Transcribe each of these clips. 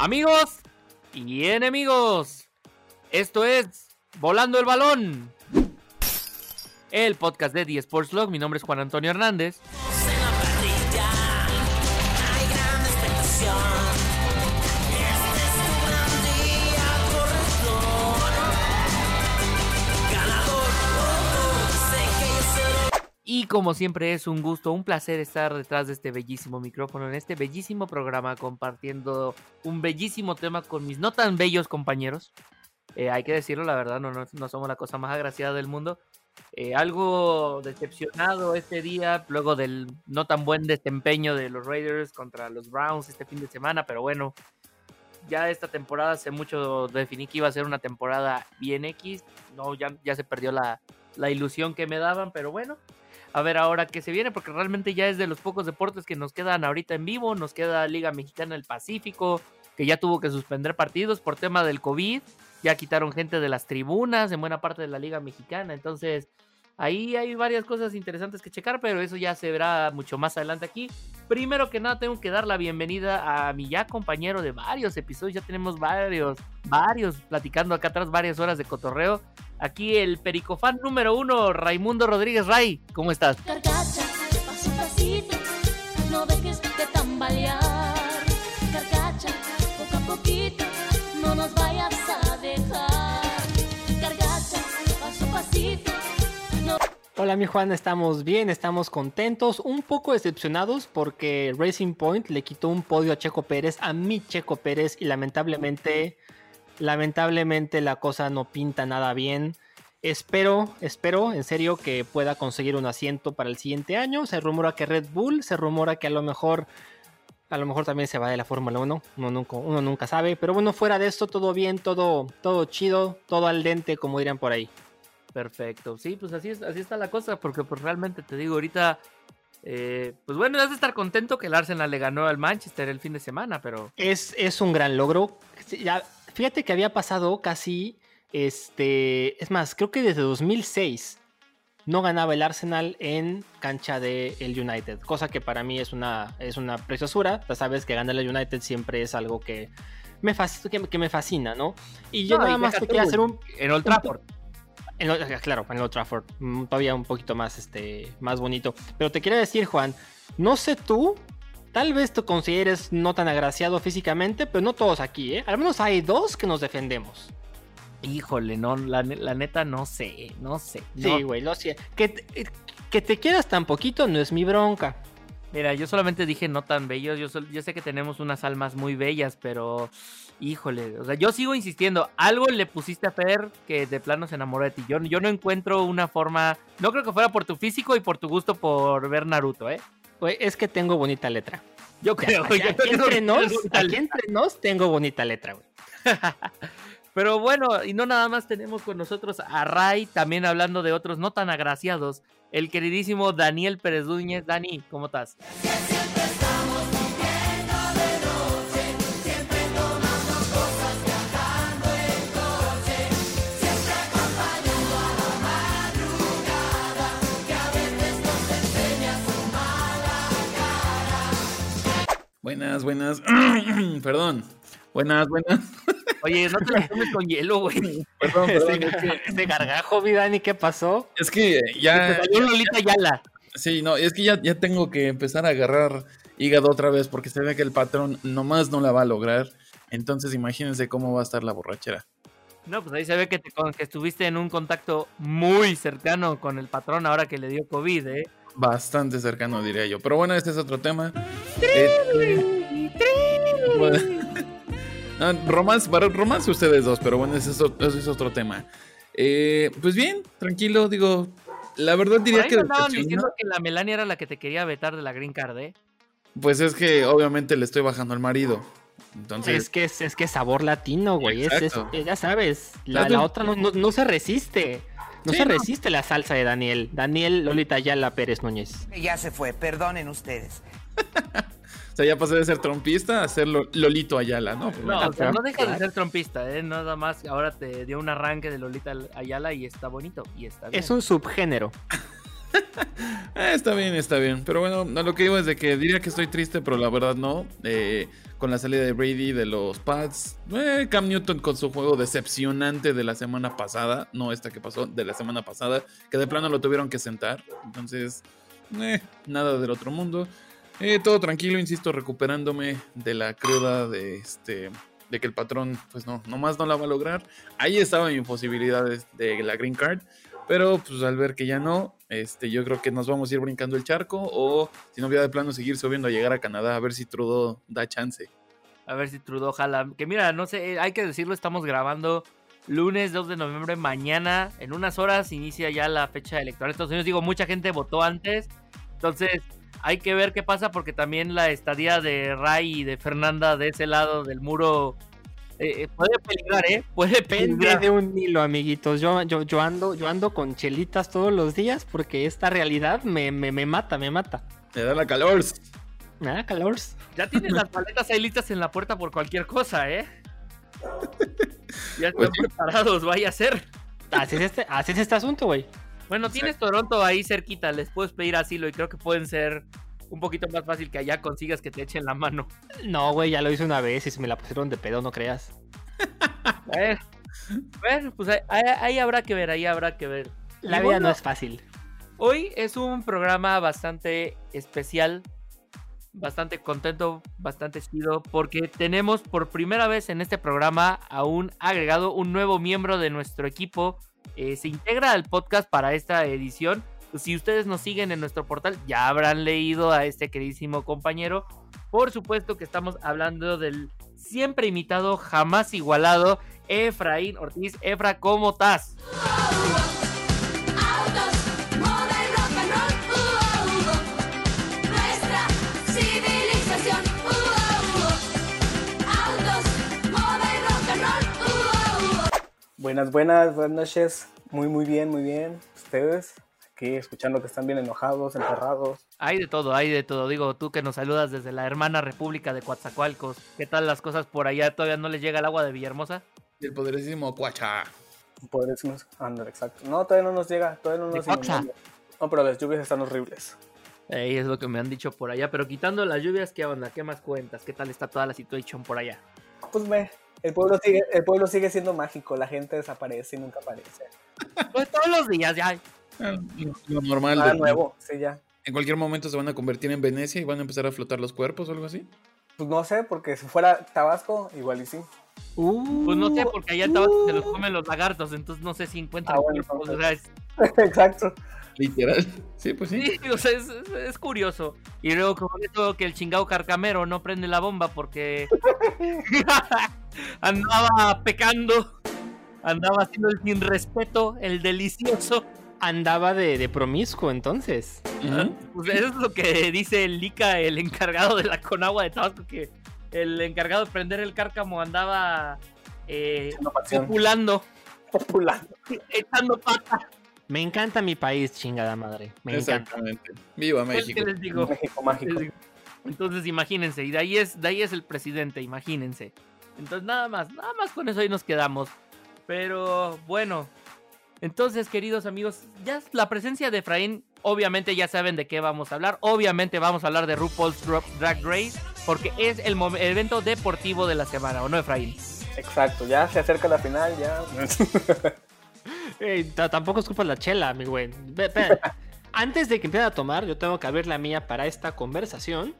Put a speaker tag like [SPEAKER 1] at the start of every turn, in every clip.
[SPEAKER 1] Amigos y enemigos, esto es Volando el Balón, el podcast de The Sports Log. Mi nombre es Juan Antonio Hernández. Como siempre es un gusto, un placer estar detrás de este bellísimo micrófono, en este bellísimo programa, compartiendo un bellísimo tema con mis no tan bellos compañeros. Eh, hay que decirlo, la verdad, no, no, somos la cosa más agraciada del mundo. Eh, algo decepcionado este día, luego del no tan buen desempeño de los Raiders contra los Browns este fin de semana, pero bueno, ya esta temporada hace mucho definí que iba a ser una temporada bien X, no, ya, ya se perdió la, la ilusión que me daban, pero bueno, a ver ahora qué se viene, porque realmente ya es de los pocos deportes que nos quedan ahorita en vivo. Nos queda Liga Mexicana del Pacífico, que ya tuvo que suspender partidos por tema del COVID. Ya quitaron gente de las tribunas en buena parte de la Liga Mexicana. Entonces, ahí hay varias cosas interesantes que checar, pero eso ya se verá mucho más adelante aquí. Primero que nada, tengo que dar la bienvenida a mi ya compañero de varios episodios. Ya tenemos varios, varios platicando acá atrás, varias horas de cotorreo. Aquí el pericofán número uno, Raimundo Rodríguez Ray. ¿Cómo estás? Carcacha, paso pasito, no dejes de tambalear. Carcacha, poco a poquito, no nos vayas a dejar.
[SPEAKER 2] Carcacha, paso pasito. Hola mi Juan, estamos bien, estamos contentos, un poco decepcionados porque Racing Point le quitó un podio a Checo Pérez, a mi Checo Pérez y lamentablemente Lamentablemente la cosa no pinta nada bien. Espero, espero en serio que pueda conseguir un asiento para el siguiente año. Se rumora que Red Bull, se rumora que a lo mejor a lo mejor también se va de la Fórmula 1, uno nunca, uno nunca sabe, pero bueno, fuera de esto todo bien, todo todo chido, todo al dente como dirían por ahí.
[SPEAKER 1] Perfecto. Sí, pues así es, así está la cosa porque pues realmente te digo ahorita eh, pues bueno, debes estar contento que el Arsenal le ganó al Manchester el fin de semana, pero.
[SPEAKER 2] Es, es un gran logro. Ya, Fíjate que había pasado casi, este, es más, creo que desde 2006 no ganaba el Arsenal en cancha del el United, cosa que para mí es una, es una preciosura. Ya sabes que ganar el United siempre es algo que me, que, me fascina, ¿no? Y yo nada más te quería hacer un...
[SPEAKER 1] En Old Trafford.
[SPEAKER 2] claro, en Old Trafford, mm, todavía un poquito más, este, más bonito. Pero te quiero decir, Juan, no sé tú, Tal vez te consideres no tan agraciado físicamente, pero no todos aquí, ¿eh? Al menos hay dos que nos defendemos.
[SPEAKER 1] Híjole, no, la, neta no sé, no sé.
[SPEAKER 2] Sí, güey, lo sé. Que, que te quieras tan poquito no es mi bronca.
[SPEAKER 1] Mira, yo solamente dije no tan bellos. Yo, yo sé que tenemos unas almas muy bellas, pero híjole, o sea, yo sigo insistiendo. Algo le pusiste a Fer que de plano se enamoró de ti. Yo, yo no encuentro una forma. No creo que fuera por tu físico y por tu gusto por ver Naruto, ¿eh?
[SPEAKER 2] Es que tengo bonita letra. Yo creo, aquí, entre nos, entre nos tengo bonita letra, güey.
[SPEAKER 1] Pero bueno, y no nada más tenemos con nosotros a Ray, también hablando de otros no tan agraciados, el queridísimo Daniel Pérez Dúñez. Dani, ¿cómo estás?
[SPEAKER 3] Buenas, buenas. Perdón. Buenas, buenas.
[SPEAKER 1] Oye, no te la tomes con hielo, güey.
[SPEAKER 2] Perdón, perdón. Este, gargajo, mi Dani, ¿qué pasó?
[SPEAKER 3] Es que ya.
[SPEAKER 1] salió Lolita Yala.
[SPEAKER 3] Sí, no, es que ya, ya tengo que empezar a agarrar hígado otra vez porque se ve que el patrón nomás no la va a lograr. Entonces, imagínense cómo va a estar la borrachera.
[SPEAKER 1] No, pues ahí se ve que, te, que estuviste en un contacto muy cercano con el patrón ahora que le dio COVID, ¿eh?
[SPEAKER 3] Bastante cercano, diría yo. Pero bueno, este es otro tema. Este, romance, para romance ustedes dos, pero bueno, ese es, es otro tema. Eh, pues bien, tranquilo, digo, la verdad diría que...
[SPEAKER 1] estaban diciendo que la Melania era la que te quería vetar de la Green Card, ¿eh?
[SPEAKER 3] Pues es que obviamente le estoy bajando al marido. Entonces...
[SPEAKER 2] Es que es, que sabor latino, güey. Es, ya sabes, la, la otra no, no, se resiste. No se resiste la salsa de Daniel. Daniel Lolita Ayala Pérez Núñez.
[SPEAKER 4] Ya se fue, perdonen ustedes.
[SPEAKER 3] o sea, ya pasé de ser trompista a ser Lolito Ayala, ¿no?
[SPEAKER 1] No, no deja de ser trompista, ¿eh? Nada más ahora te dio un arranque de Lolita Ayala y está bonito. Y está
[SPEAKER 2] Es un subgénero.
[SPEAKER 3] Eh, está bien, está bien. Pero bueno, lo que digo es de que diría que estoy triste, pero la verdad no. Eh, con la salida de Brady de los Pats. Eh, Cam Newton con su juego decepcionante de la semana pasada, no esta que pasó, de la semana pasada, que de plano lo tuvieron que sentar. Entonces, eh, nada del otro mundo. Eh, todo tranquilo, insisto, recuperándome de la cruda de este de que el patrón, pues no, nomás no la va a lograr. Ahí estaba mi posibilidad de la green card, pero pues al ver que ya no, este, yo creo que nos vamos a ir brincando el charco o si no, voy de plano seguir subiendo a llegar a Canadá a ver si Trudeau da chance.
[SPEAKER 1] A ver si Trudeau jala. Que mira, no sé, hay que decirlo, estamos grabando lunes 2 de noviembre, mañana, en unas horas inicia ya la fecha electoral de Estados Unidos. Digo, mucha gente votó antes, entonces hay que ver qué pasa porque también la estadía de Ray y de Fernanda de ese lado del muro eh, eh, puede peligrar, ¿eh? Puede peligrar.
[SPEAKER 2] de un hilo, amiguitos. Yo, yo, yo, ando, yo ando con chelitas todos los días porque esta realidad me, me, me mata, me mata.
[SPEAKER 3] Me da la calor.
[SPEAKER 2] Me da calor.
[SPEAKER 1] Ya tienes las paletas ahí listas en la puerta por cualquier cosa, ¿eh? Ya están preparados, vaya a ser.
[SPEAKER 2] Así es este, así es este asunto, güey.
[SPEAKER 1] Bueno, tienes Toronto ahí cerquita, les puedes pedir asilo y creo que pueden ser un poquito más fácil que allá consigas que te echen la mano.
[SPEAKER 2] No, güey, ya lo hice una vez y se me la pusieron de pedo, no creas.
[SPEAKER 1] bueno, pues ahí, habrá que ver, ahí habrá que ver.
[SPEAKER 2] La vida no es fácil.
[SPEAKER 1] Hoy es un programa bastante especial, bastante contento, bastante chido, porque tenemos por primera vez en este programa a un agregado, un nuevo miembro de nuestro equipo. Eh, se integra al podcast para esta edición si ustedes nos siguen en nuestro portal, ya habrán leído a este queridísimo compañero. Por supuesto que estamos hablando del siempre imitado, jamás igualado, Efraín Ortiz. Efra, ¿cómo estás?
[SPEAKER 5] Buenas, buenas, buenas noches. Muy, muy bien, muy bien. ¿Ustedes? Aquí escuchando que están bien enojados, enterrados.
[SPEAKER 1] Hay de todo, hay de todo. Digo, tú que nos saludas desde la hermana República de Coatzacoalcos, ¿qué tal las cosas por allá? ¿Todavía no les llega el agua de Villahermosa?
[SPEAKER 3] El poderísimo Cuacha.
[SPEAKER 5] Poderísimo, andar, exacto. No, todavía no nos llega, todavía no nos llega. No, pero las lluvias están horribles.
[SPEAKER 1] Ahí es lo que me han dicho por allá, pero quitando las lluvias, ¿qué onda? ¿Qué más cuentas? ¿Qué tal está toda la situación por allá?
[SPEAKER 5] Pues ve, el pueblo sigue, el pueblo sigue siendo mágico, la gente desaparece y nunca aparece.
[SPEAKER 1] Pues todos los días ya.
[SPEAKER 3] Lo normal.
[SPEAKER 5] Ah, nuevo, sí, ya.
[SPEAKER 3] En cualquier momento se van a convertir en Venecia y van a empezar a flotar los cuerpos o algo así.
[SPEAKER 5] Pues no sé, porque si fuera Tabasco, igual y sí.
[SPEAKER 1] pues no sé, porque allá en Tabasco se los comen los lagartos, entonces no sé si encuentran
[SPEAKER 5] ah, Exacto.
[SPEAKER 3] Literal. Sí, pues sí.
[SPEAKER 1] sí o sea, es, curioso. Y luego con eso que el chingado carcamero no prende la bomba porque andaba pecando, andaba haciendo el sin respeto, el delicioso
[SPEAKER 2] andaba de, promiscuo entonces.
[SPEAKER 1] Pues eso es lo que dice el Lika, el encargado de la Conagua de Tabasco, que el encargado de prender el cárcamo andaba eh, populando.
[SPEAKER 5] Populando.
[SPEAKER 1] Echando pata.
[SPEAKER 2] Me encanta mi país, chingada madre. Me Exactamente.
[SPEAKER 3] Viva México.
[SPEAKER 5] México mágico.
[SPEAKER 1] Entonces imagínense, y de ahí es, de ahí es el presidente, imagínense. Entonces nada más, nada más con eso ahí nos quedamos. Pero bueno, entonces, queridos amigos, ya la presencia de Efraín, obviamente ya saben de qué vamos a hablar. Obviamente vamos a hablar de RuPaul's Drag Race, porque es el, evento deportivo de la semana, ¿o no, Efraín?
[SPEAKER 5] Exacto, ya se acerca la final, ya.
[SPEAKER 2] tampoco es culpa de la chela, mi güey. Antes de que empiece a tomar, yo tengo que abrir la mía para esta conversación.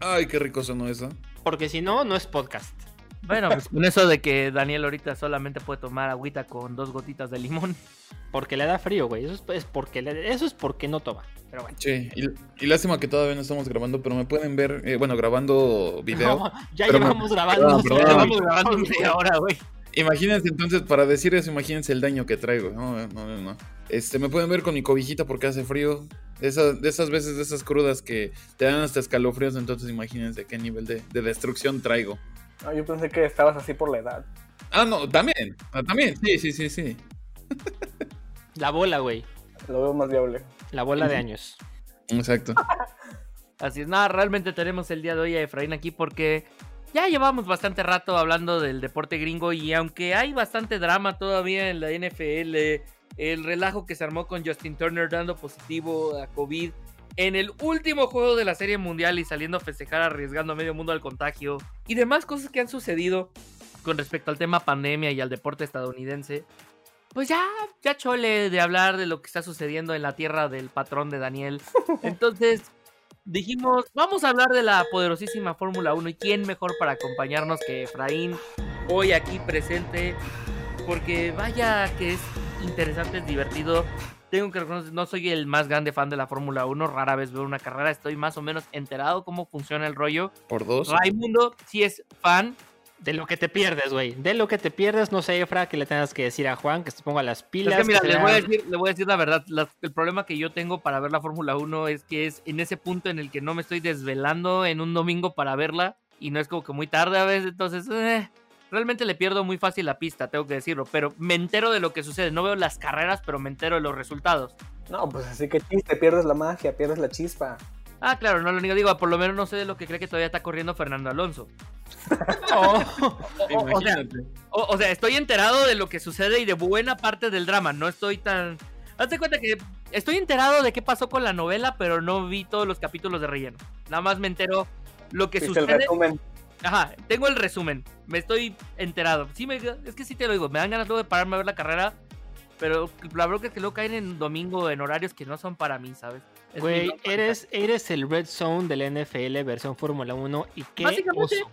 [SPEAKER 3] Ay, qué rico sonó eso.
[SPEAKER 2] Porque si no, no es podcast.
[SPEAKER 1] Bueno, pues con eso de que Daniel ahorita solamente puede tomar agüita con dos gotitas de limón.
[SPEAKER 2] Porque le da frío, güey. Eso es, porque eso es porque no toma. Pero bueno.
[SPEAKER 3] Sí, y, lástima que todavía no estamos grabando, pero me pueden ver, eh, bueno, grabando video.
[SPEAKER 2] ya llevamos grabando, ya llevamos
[SPEAKER 1] grabando media hora, güey.
[SPEAKER 3] Imagínense entonces, para decir eso, imagínense el daño que traigo. No, no, no. Este, me pueden ver con mi cobijita porque hace frío. De esas, de esas veces, de esas crudas que te dan hasta escalofríos, entonces imagínense qué nivel de destrucción traigo.
[SPEAKER 5] Ah, yo pensé que estabas así por la edad.
[SPEAKER 3] Ah, no, también. Ah, también, sí, sí, sí, sí.
[SPEAKER 2] La bola, güey.
[SPEAKER 5] Lo veo más viable.
[SPEAKER 2] La bola de años.
[SPEAKER 3] Exacto.
[SPEAKER 1] Así es, nada, realmente tenemos el día de hoy a Efraín aquí porque ya llevamos bastante rato hablando del deporte gringo y aunque hay bastante drama todavía en la NFL, el relajo que se armó con Justin Turner dando positivo a COVID, en el último juego de la Serie Mundial y saliendo a festejar arriesgando a medio mundo al contagio y demás cosas que han sucedido con respecto al tema pandemia y al deporte estadounidense, pues ya, ya chole de hablar de lo que está sucediendo en la tierra del patrón de Daniel. Entonces dijimos, vamos a hablar de la poderosísima Fórmula 1 y quién mejor para acompañarnos que Efraín, hoy aquí presente, porque vaya que es interesante, es divertido. Tengo que reconocer, no soy el más grande fan de la Fórmula 1, rara vez veo una carrera, estoy más o menos enterado cómo funciona el rollo.
[SPEAKER 3] Por dos.
[SPEAKER 1] Raimundo sí es fan,
[SPEAKER 2] De lo que te pierdes, güey. De lo que te pierdes, no sé, Efra, que le tengas que decir a Juan que se ponga las
[SPEAKER 1] Es
[SPEAKER 2] pilas.
[SPEAKER 1] que mira,
[SPEAKER 2] que
[SPEAKER 1] les
[SPEAKER 2] sea-
[SPEAKER 1] voy, a decir, les voy a decir la verdad. la- el problema que yo tengo para ver la Fórmula 1 es que es en ese punto en el que no me estoy desvelando en un domingo para verla y no es como que muy tarde a veces. Entonces, eh, realmente le pierdo muy fácil la pista, tengo que decirlo. Pero me entero de lo que sucede. No veo las carreras, pero me entero de los resultados.
[SPEAKER 5] No, pues así que chiste, pierdes la magia, pierdes la chispa.
[SPEAKER 1] Ah, claro, no lo niego. Digo, por lo menos no sé de lo que cree que todavía está corriendo Fernando Alonso.
[SPEAKER 2] Oh,
[SPEAKER 1] O, o- o sea. O, o sea, estoy enterado de lo que sucede y de buena parte del drama. No estoy tan. Hazte cuenta que estoy enterado de qué pasó con la novela, pero no vi todos los capítulos de relleno. Nada más me entero lo que
[SPEAKER 5] Viste el
[SPEAKER 1] sucede.
[SPEAKER 5] resumen.
[SPEAKER 1] Ajá, tengo el resumen. Me estoy enterado. Sí, me, es que sí te lo digo. Me dan ganas luego de pararme a ver la carrera. Pero la bronca es que luego caen en domingo en horarios que no son para mí, ¿sabes?
[SPEAKER 2] Güey, eres, eres el Red Zone del NFL versión Fórmula 1 y qué
[SPEAKER 1] Básicamente.
[SPEAKER 2] oso.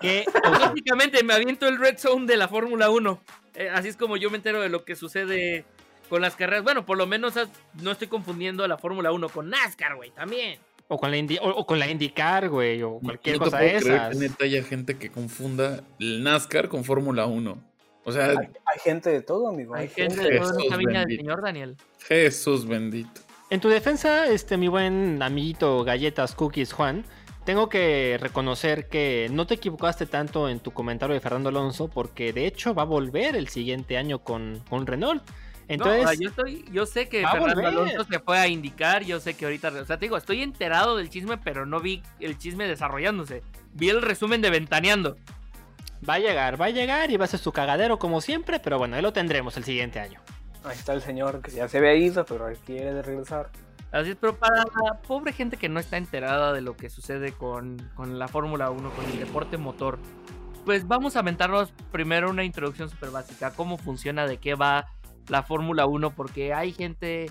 [SPEAKER 2] Qué oso.
[SPEAKER 1] Básicamente me aviento el red zone de la Fórmula 1. Eh, así es como yo me entero de lo que sucede con las carreras. Bueno, por lo menos no estoy confundiendo la Fórmula 1 con NASCAR, güey, también.
[SPEAKER 2] O con la Indy, o, o con la IndyCar, güey, o cualquier
[SPEAKER 3] no te
[SPEAKER 2] cosa
[SPEAKER 3] puedo
[SPEAKER 2] de
[SPEAKER 3] creer
[SPEAKER 2] esas.
[SPEAKER 3] que neta haya gente que confunda el NASCAR con Fórmula 1. O sea,
[SPEAKER 5] Hay, hay gente de todo, amigo.
[SPEAKER 1] Hay
[SPEAKER 5] Hay,
[SPEAKER 1] gente
[SPEAKER 5] gente.
[SPEAKER 1] de toda
[SPEAKER 3] Jesús
[SPEAKER 1] esta viña del
[SPEAKER 3] bendito.
[SPEAKER 1] señor Daniel.
[SPEAKER 3] Jesús bendito.
[SPEAKER 2] En tu defensa, este, mi buen amiguito Galletas Cookies Juan, tengo que reconocer que no te equivocaste tanto en tu comentario de Fernando Alonso, porque de hecho va a volver el siguiente año con, con Renault. Entonces,
[SPEAKER 1] no, o sea, yo, estoy, yo sé que Fernando. Alonso se fue a indicar, yo sé que ahorita, o sea, te digo, estoy enterado del chisme, pero no vi el chisme desarrollándose. Vi el resumen de Ventaneando.
[SPEAKER 2] va a llegar, va a llegar y va a ser su cagadero como siempre, pero bueno, ahí lo tendremos el siguiente año.
[SPEAKER 5] Ahí está el señor que ya se había ido, pero quiere de regresar.
[SPEAKER 1] Así es, pero para la pobre gente que no está enterada de lo que sucede con, con la Fórmula 1, con el deporte motor, pues vamos a aventarnos primero una introducción súper básica, cómo funciona, de qué va la Fórmula 1, porque hay gente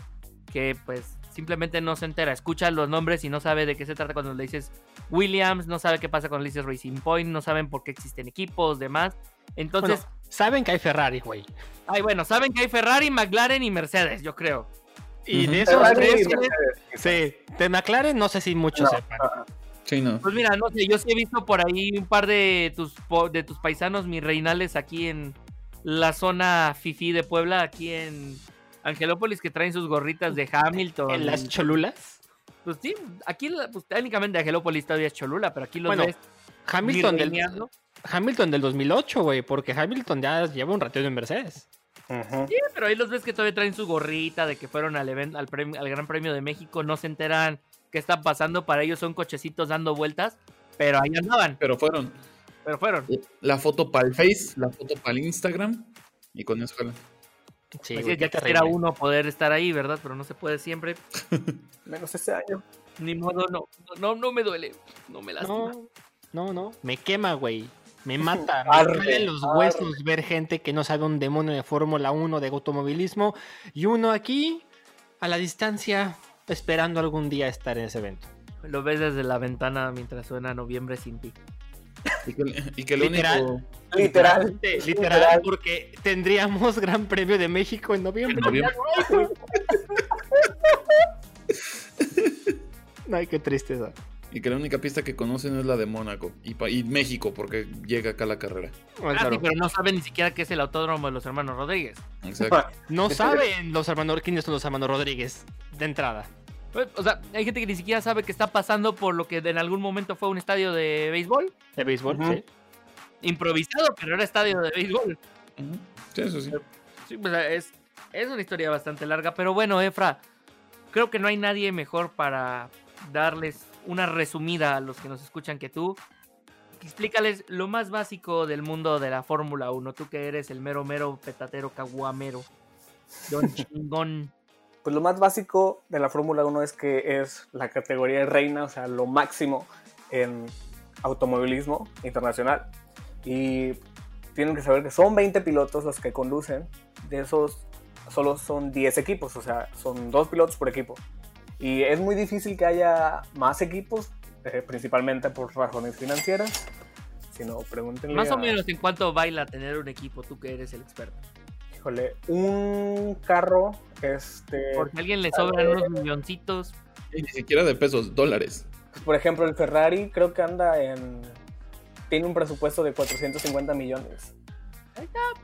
[SPEAKER 1] que pues simplemente no se entera, escucha los nombres y no sabe de qué se trata cuando le dices Williams, no sabe qué pasa cuando le dices Racing Point, no saben por qué existen equipos, demás. Entonces,
[SPEAKER 2] Bueno, saben que hay Ferrari, güey.
[SPEAKER 1] ay, bueno, saben que hay Ferrari, McLaren y Mercedes, yo creo.
[SPEAKER 2] Y
[SPEAKER 3] Ujú.
[SPEAKER 2] de esos
[SPEAKER 5] Ferrari
[SPEAKER 2] tres, sí, de McLaren no sé si muchos
[SPEAKER 5] No,
[SPEAKER 2] sepan.
[SPEAKER 3] Sí, no.
[SPEAKER 1] Pues mira, no sé, yo sí he visto por ahí un par de tus de tus paisanos, mis reinales, aquí en la zona Fifi de Puebla, aquí en Angelópolis, que traen sus gorritas de Hamilton.
[SPEAKER 2] En las cholulas.
[SPEAKER 1] Pues sí, aquí pues, técnicamente Angelópolis todavía es Cholula, pero aquí los
[SPEAKER 2] Bueno,
[SPEAKER 1] ves
[SPEAKER 2] Hamilton del. Hamilton del 2008, güey, porque Hamilton ya lleva un ratito en Mercedes.
[SPEAKER 1] Sí, pero ahí los ves que todavía traen su gorrita de que fueron al, event- al, premio- al Gran Premio de México, no se enteran qué está pasando, para ellos son cochecitos dando vueltas, pero ahí andaban,
[SPEAKER 3] Pero fueron
[SPEAKER 1] pero fueron.
[SPEAKER 3] la foto para el Face, la foto para el Instagram y con eso jalan.
[SPEAKER 2] Sí, güey,
[SPEAKER 1] ya
[SPEAKER 2] qué
[SPEAKER 1] quisiera uno poder estar ahí, ¿verdad? Pero no se puede siempre.
[SPEAKER 5] Menos este año.
[SPEAKER 1] Ni modo, no, no, no me duele, no me lastima.
[SPEAKER 2] No, no, no. Me quema, güey. Me mata. Me duele los huesos ver gente que no sabe un demonio de Fórmula 1, de automovilismo. Y uno aquí, a la distancia, esperando algún día estar en ese evento.
[SPEAKER 1] Lo ves desde la ventana mientras suena noviembre sin ti.
[SPEAKER 3] Y que, y que
[SPEAKER 2] Literal.
[SPEAKER 3] único.
[SPEAKER 5] Literal.
[SPEAKER 2] Literal,
[SPEAKER 5] Literal.
[SPEAKER 2] porque tendríamos Gran Premio de México en noviembre.
[SPEAKER 3] En noviembre.
[SPEAKER 2] Ay, qué tristeza.
[SPEAKER 3] Y que la única pista que conocen es la de Mónaco y, pa- y México, porque llega acá la carrera.
[SPEAKER 1] Ah,
[SPEAKER 2] claro.
[SPEAKER 1] sí, pero no saben ni siquiera qué es el autódromo de los hermanos Rodríguez.
[SPEAKER 3] Exacto.
[SPEAKER 2] No saben los hermanos, quiénes son los hermanos Rodríguez de entrada.
[SPEAKER 1] Pues, O sea, hay gente que ni siquiera sabe qué está pasando por lo que en algún momento fue un estadio de béisbol.
[SPEAKER 2] De béisbol, sí.
[SPEAKER 1] Improvisado, pero era estadio de béisbol.
[SPEAKER 3] Sí, eso sí.
[SPEAKER 1] Sí, pues es, es una historia bastante larga. Pero bueno, Efra, creo que no hay nadie mejor para darles una resumida a los que nos escuchan que tú. Explícales lo más básico del mundo de la Fórmula 1. Tú que eres el mero mero petatero caguamero. Don chingón.
[SPEAKER 5] Pues lo más básico de la Fórmula 1 es que es la categoría reina, o sea, lo máximo en automovilismo internacional. Y tienen que saber que son 20 pilotos los que conducen, de esos solo son 10 equipos, o sea, son dos pilotos por equipo. Y es muy difícil que haya más equipos, eh, principalmente por razones financieras. Si no, pregúntenle.
[SPEAKER 1] Más o
[SPEAKER 5] a-
[SPEAKER 1] menos en cuánto baila tener un equipo, tú que eres el experto.
[SPEAKER 5] Híjole, un carro, este.
[SPEAKER 1] Porque a alguien le sobran unos milloncitos.
[SPEAKER 3] Y ni siquiera de pesos, dólares.
[SPEAKER 5] pues, por ejemplo, el Ferrari creo que anda en. Tiene un presupuesto de 450 millones.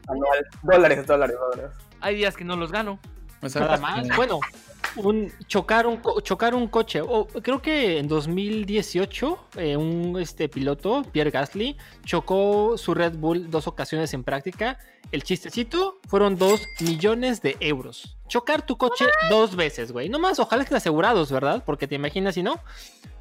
[SPEAKER 5] Anual. Dólares, dólares, dólares.
[SPEAKER 1] Hay días que no los gano.
[SPEAKER 2] Nada más. Bueno, un, chocar, un, co- chocar un coche. Creo que en 2018 eh, un este, piloto, Pierre Gasly, chocó su Red Bull dos ocasiones en práctica. El chistecito fueron 2 millones de euros. Chocar tu coche dos veces, güey. No más, ojalá que asegurados, ¿verdad? Porque te imaginas si no.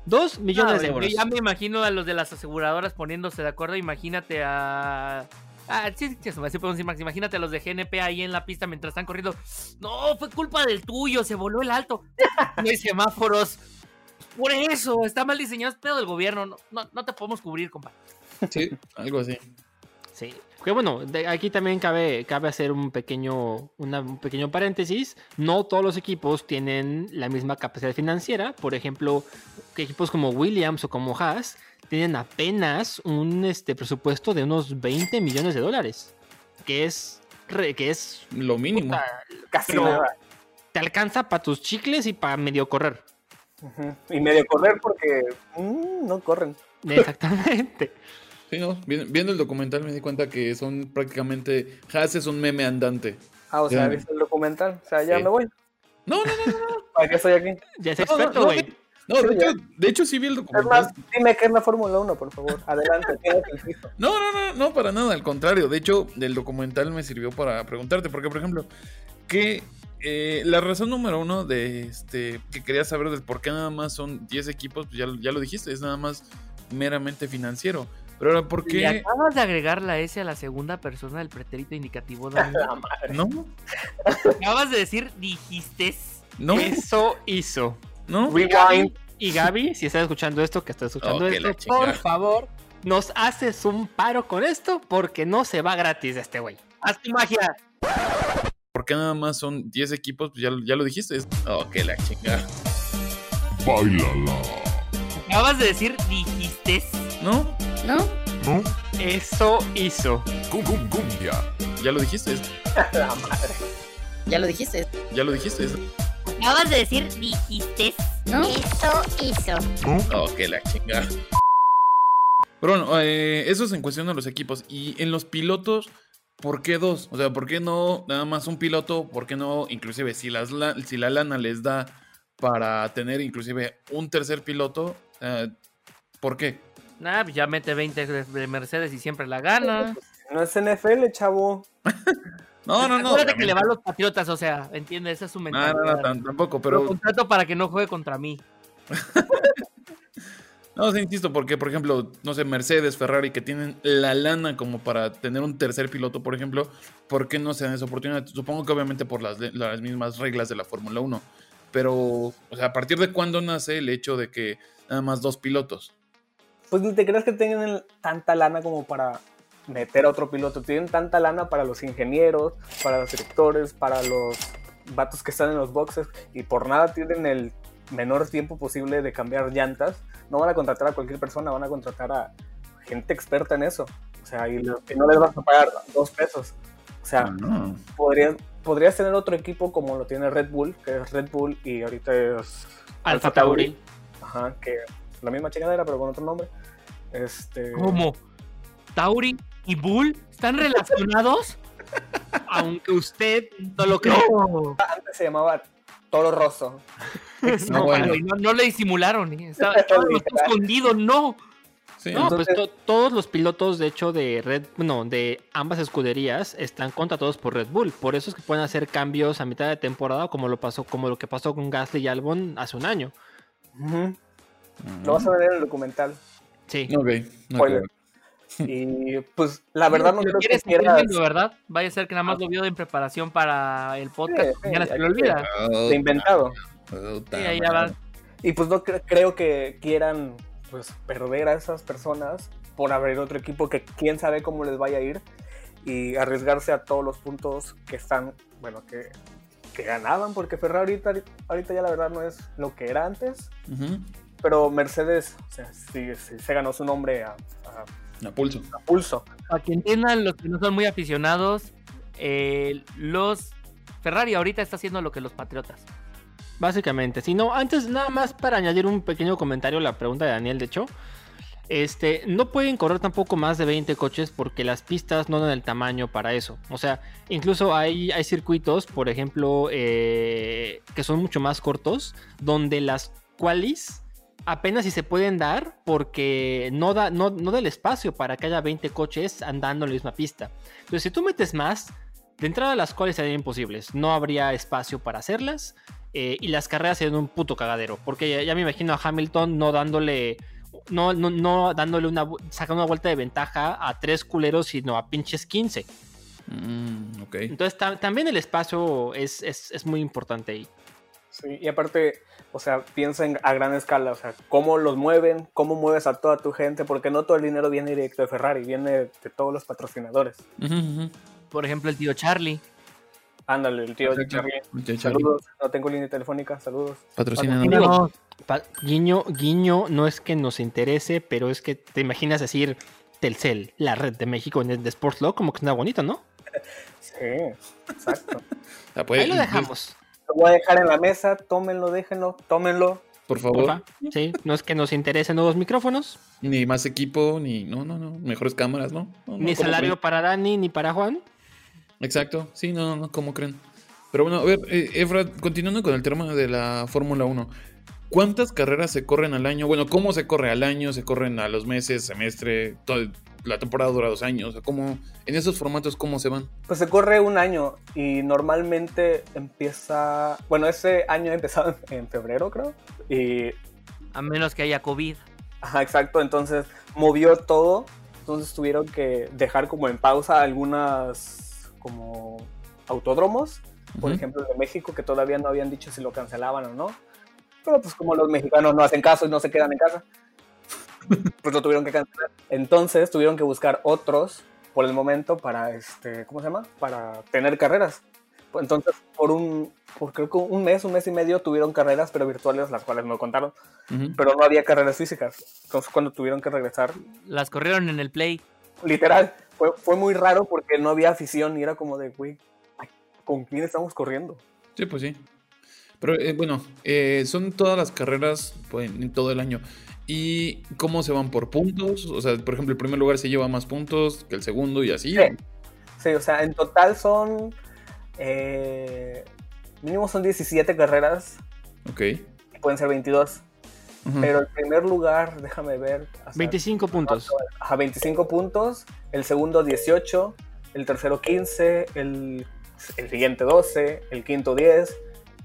[SPEAKER 2] 2 millones de euros.
[SPEAKER 1] ya me imagino a los de las aseguradoras poniéndose de acuerdo. Imagínate a. Ah, sí, sí, sí, Max. Imagínate a los de GNP ahí en la pista mientras están corriendo. No, fue culpa del tuyo, se voló el alto. No hay semáforos. Por eso, está mal diseñado, es pedo del gobierno. No, no, no te podemos cubrir, compa.
[SPEAKER 3] Sí, algo así.
[SPEAKER 2] Sí. Que bueno, de- aquí también cabe, cabe hacer un pequeño, una- un pequeño paréntesis. No todos los equipos tienen la misma capacidad financiera. Por ejemplo, equipos como Williams o como Haas tienen apenas un este, presupuesto de unos 20 millones de dólares. Que es, re- que es
[SPEAKER 3] Lo mínimo.
[SPEAKER 2] puta,
[SPEAKER 5] Casi
[SPEAKER 2] Pero-
[SPEAKER 5] nada.
[SPEAKER 2] te alcanza para tus chicles y para medio correr.
[SPEAKER 5] Y medio correr porque mm, no corren.
[SPEAKER 2] Exactamente.
[SPEAKER 3] Sí, no. vi- Viendo el documental me di cuenta que son prácticamente. Haas es un meme andante.
[SPEAKER 5] Ah, o sea. ¿viste el documental? O sea, ya
[SPEAKER 3] Sí.
[SPEAKER 5] me voy.
[SPEAKER 3] No, no, no.
[SPEAKER 5] ¿Para qué estoy aquí?
[SPEAKER 2] Ya es
[SPEAKER 3] No, no,
[SPEAKER 2] experto,
[SPEAKER 3] no,
[SPEAKER 2] güey.
[SPEAKER 3] No, de
[SPEAKER 5] Sí,
[SPEAKER 3] hecho, de hecho sí vi el
[SPEAKER 5] Es
[SPEAKER 3] documental.
[SPEAKER 5] más, dime qué es la Fórmula 1, por favor. Adelante.
[SPEAKER 3] No, no, no, no, para nada, al contrario. De hecho, el documental me sirvió para preguntarte, porque, por ejemplo, que eh, la razón número uno de este que quería saber del por qué nada más son 10 equipos, pues ya, ya lo dijiste, es nada más meramente financiero. Pero ahora, ¿por
[SPEAKER 1] Le
[SPEAKER 3] qué
[SPEAKER 1] acabas de agregar la S a la segunda persona del pretérito indicativo, Dani.
[SPEAKER 3] no?
[SPEAKER 1] Acabas de decir dijiste.
[SPEAKER 3] No,
[SPEAKER 2] Eso hizo.
[SPEAKER 3] No.
[SPEAKER 5] Rewind.
[SPEAKER 2] Y Gaby, si estás escuchando esto, que estás escuchando
[SPEAKER 3] Oh, la
[SPEAKER 2] esto, por favor, nos haces un paro con esto porque no se va gratis este güey.
[SPEAKER 1] Haz tu magia.
[SPEAKER 3] ¿Por qué nada más son 10 equipos? Pues ya, ya lo dijiste. Oh, que la chingada.
[SPEAKER 6] Bailala.
[SPEAKER 1] Acabas de decir dijiste.
[SPEAKER 3] ¿No?
[SPEAKER 7] ¿No?
[SPEAKER 2] Eso hizo.
[SPEAKER 6] Cum cum cumbia.
[SPEAKER 3] Ya lo dijiste. es-
[SPEAKER 7] Ya lo dijiste.
[SPEAKER 3] Ya lo dijiste.
[SPEAKER 8] Acabas de decir dijiste.
[SPEAKER 7] ¿No?
[SPEAKER 8] Eso hizo.
[SPEAKER 3] Oh, que la chingada. Pero bueno, eh, eso es en cuestión de los equipos. Y en los pilotos, ¿por qué dos? O sea, ¿por qué no nada más un piloto? ¿Por qué no, inclusive, si, las, la- si la lana les da para tener inclusive un tercer piloto? eh, ¿Por qué?
[SPEAKER 1] Nah, pues ya mete 20 de de Mercedes y siempre la gana.
[SPEAKER 5] No es NFL, chavo.
[SPEAKER 3] No, no, no.
[SPEAKER 1] Acuérdate que le va a los patriotas, o sea, ¿entiendes? Esa es su
[SPEAKER 3] No,
[SPEAKER 1] mentalidad.
[SPEAKER 3] no, no, tam- tampoco,
[SPEAKER 1] Lo
[SPEAKER 3] pero...
[SPEAKER 1] contrato para que no juegue contra mí.
[SPEAKER 3] No, sí, insisto, porque, por ejemplo, no sé, Mercedes, Ferrari, que tienen la lana como para tener un tercer piloto, por ejemplo, ¿por qué no se dan esa oportunidad? Supongo que obviamente por las, las mismas reglas de la Fórmula 1. Pero, o sea, ¿a partir de cuándo nace el hecho de que nada más dos pilotos?
[SPEAKER 5] Pues ni te creas que tengan tanta lana como para meter a otro piloto. Tienen tanta lana para los ingenieros, para los directores, para los vatos que están en los boxes y por nada tienen el menor tiempo posible de cambiar llantas. No van a contratar a cualquier persona, van a contratar a gente experta en eso. O sea, y, lo- y no les vas a pagar dos pesos. O sea,
[SPEAKER 3] Ah, no.
[SPEAKER 5] podrías, podrías tener otro equipo como lo tiene Red Bull, que es Red Bull y ahorita es
[SPEAKER 2] Alfa Tauri.
[SPEAKER 5] Ajá, que la misma chingadera, pero con otro nombre. Este.
[SPEAKER 1] ¿Cómo? ¿Tauri y Bull están relacionados?
[SPEAKER 2] Aunque usted no lo crea.
[SPEAKER 1] No,
[SPEAKER 5] Antes se llamaba Toro Rosso.
[SPEAKER 1] no,
[SPEAKER 3] bueno.
[SPEAKER 1] güey, no, no le disimularon. ¿eh? Estaba, estaba escondido, no.
[SPEAKER 3] Sí,
[SPEAKER 2] No,
[SPEAKER 5] Entonces-
[SPEAKER 2] pues to- todos los pilotos, de hecho, de Red, no, de ambas escuderías están contratados por Red Bull. Por eso es que pueden hacer cambios a mitad de temporada, como lo pasó, como lo que pasó con Gasly y Albon hace un año.
[SPEAKER 5] Lo vas a ver en el documental.
[SPEAKER 2] Sí.
[SPEAKER 3] Ok, ok.
[SPEAKER 5] Spoiler. Y pues la verdad no
[SPEAKER 1] lo
[SPEAKER 5] creo que quieras
[SPEAKER 1] viendo, ¿verdad? Vaya a ser que nada más lo vio en preparación para el podcast.
[SPEAKER 5] Sí, sí,
[SPEAKER 1] mañana se
[SPEAKER 5] que-
[SPEAKER 1] olvida.
[SPEAKER 5] de inventado.
[SPEAKER 3] Puta
[SPEAKER 1] Sí, ahí ya
[SPEAKER 3] madre.
[SPEAKER 1] va.
[SPEAKER 5] Y pues no cre- creo que quieran pues perder a esas personas por abrir otro equipo que quién sabe cómo les vaya a ir y arriesgarse a todos los puntos que están, bueno, que, que ganaban, porque Ferrari ahorita, ahorita ya la verdad no es lo que era antes, pero Mercedes o sea, sí, sí, se ganó su nombre a, a-
[SPEAKER 3] pulso.
[SPEAKER 5] a pulso.
[SPEAKER 1] Para que entiendan los que no son muy aficionados, eh, los Ferrari ahorita está haciendo lo que los Patriotas.
[SPEAKER 2] Básicamente, si no, antes nada más para añadir un pequeño comentario a la pregunta de Daniel, de hecho, este, no pueden correr tampoco más de 20 coches porque las pistas no dan el tamaño para eso. O sea, incluso hay, hay circuitos, por ejemplo, eh, que son mucho más cortos, donde las qualis apenas si se pueden dar porque no da, no, no da el espacio para que haya 20 coches andando en la misma pista. Entonces, si tú metes más, de entrada las cuales serían imposibles. No habría espacio para hacerlas. eh, y las carreras serían un puto cagadero. Porque ya, ya me imagino a Hamilton no dándole. No, no, no dándole una. sacando una vuelta de ventaja a tres culeros, sino a pinches 15.
[SPEAKER 3] Mm, ok.
[SPEAKER 2] Entonces ta- también el espacio es, es, es muy importante ahí.
[SPEAKER 5] Sí, y aparte, o sea, piensa en- a gran escala, o sea, cómo los mueven, cómo mueves a toda tu gente, porque no todo el dinero viene directo de Ferrari, viene de todos los patrocinadores.
[SPEAKER 1] Por ejemplo, el tío Charlie.
[SPEAKER 5] Ándale, el tío
[SPEAKER 3] Perfecto.
[SPEAKER 5] Charlie. Saludos, no tengo línea telefónica, saludos.
[SPEAKER 3] Patrocínanos.
[SPEAKER 2] Digo,
[SPEAKER 1] No,
[SPEAKER 2] Pa- guiño, guiño, no es que nos interese, pero es que te imaginas decir Telcel, la red de México en el de Sports Law, como que suena bonito, ¿no?
[SPEAKER 5] Sí, exacto.
[SPEAKER 2] Ahí lo dejamos.
[SPEAKER 5] Lo voy a dejar en la mesa, tómenlo, déjenlo, tómenlo.
[SPEAKER 3] Por favor.
[SPEAKER 2] porfa. Sí, no es que nos interesen nuevos micrófonos,
[SPEAKER 3] Ni más equipo, ni. No, no, no. Mejores cámaras, ¿no? No, no,
[SPEAKER 2] ni
[SPEAKER 3] ¿cómo
[SPEAKER 2] salario
[SPEAKER 3] creen?
[SPEAKER 2] para Dani ni para Juan.
[SPEAKER 3] Exacto. Sí, no, no, no. ¿Cómo creen? Pero bueno, a ver, eh, Efra, continuando con el tema de la Fórmula 1. ¿Cuántas carreras se corren al año? Bueno, ¿cómo se corre al año? ¿Se corren a los meses, semestre? Todo, la temporada dura dos años. O sea, ¿cómo, en esos formatos, ¿cómo se van?
[SPEAKER 5] Pues se corre un año y normalmente empieza, bueno, ese año empezado en febrero, creo. Y,
[SPEAKER 1] a menos que haya COVID.
[SPEAKER 5] ajá, exacto, entonces movió todo, entonces tuvieron que dejar como en pausa algunas como autódromos, por
[SPEAKER 3] Ujú.
[SPEAKER 5] ejemplo de México, que todavía no habían dicho si lo cancelaban o no. Pero pues como los mexicanos no hacen caso y no se quedan en casa, pues lo tuvieron que cancelar. Entonces tuvieron que buscar otros por el momento para, este, ¿cómo se llama? Para tener carreras. Entonces por un, por creo que un mes, un mes y medio tuvieron carreras, pero virtuales, las cuales no contaron,
[SPEAKER 3] Ujú.
[SPEAKER 5] pero no había carreras físicas. Entonces cuando tuvieron que regresar,
[SPEAKER 1] Las corrieron en el Play.
[SPEAKER 5] literal, fue, fue muy raro porque no había afición y era como de, güey, ¿con quién estamos corriendo?
[SPEAKER 3] Sí, pues sí. Pero eh, bueno, eh, son todas las carreras pues, en todo el año. ¿Y cómo se van por puntos? O sea, por ejemplo, el primer lugar se lleva más puntos que el segundo y así.
[SPEAKER 5] Sí. Sí, o sea, en total son. eh, mínimo son 17 carreras,
[SPEAKER 3] Ok.
[SPEAKER 5] y pueden ser 22.
[SPEAKER 3] Ujú.
[SPEAKER 5] Pero el primer lugar, déjame ver. hasta-
[SPEAKER 2] 25 puntos.
[SPEAKER 5] Ajá, 25 puntos. El segundo, 18. El tercero, 15. El, el siguiente, 12. El quinto, 10.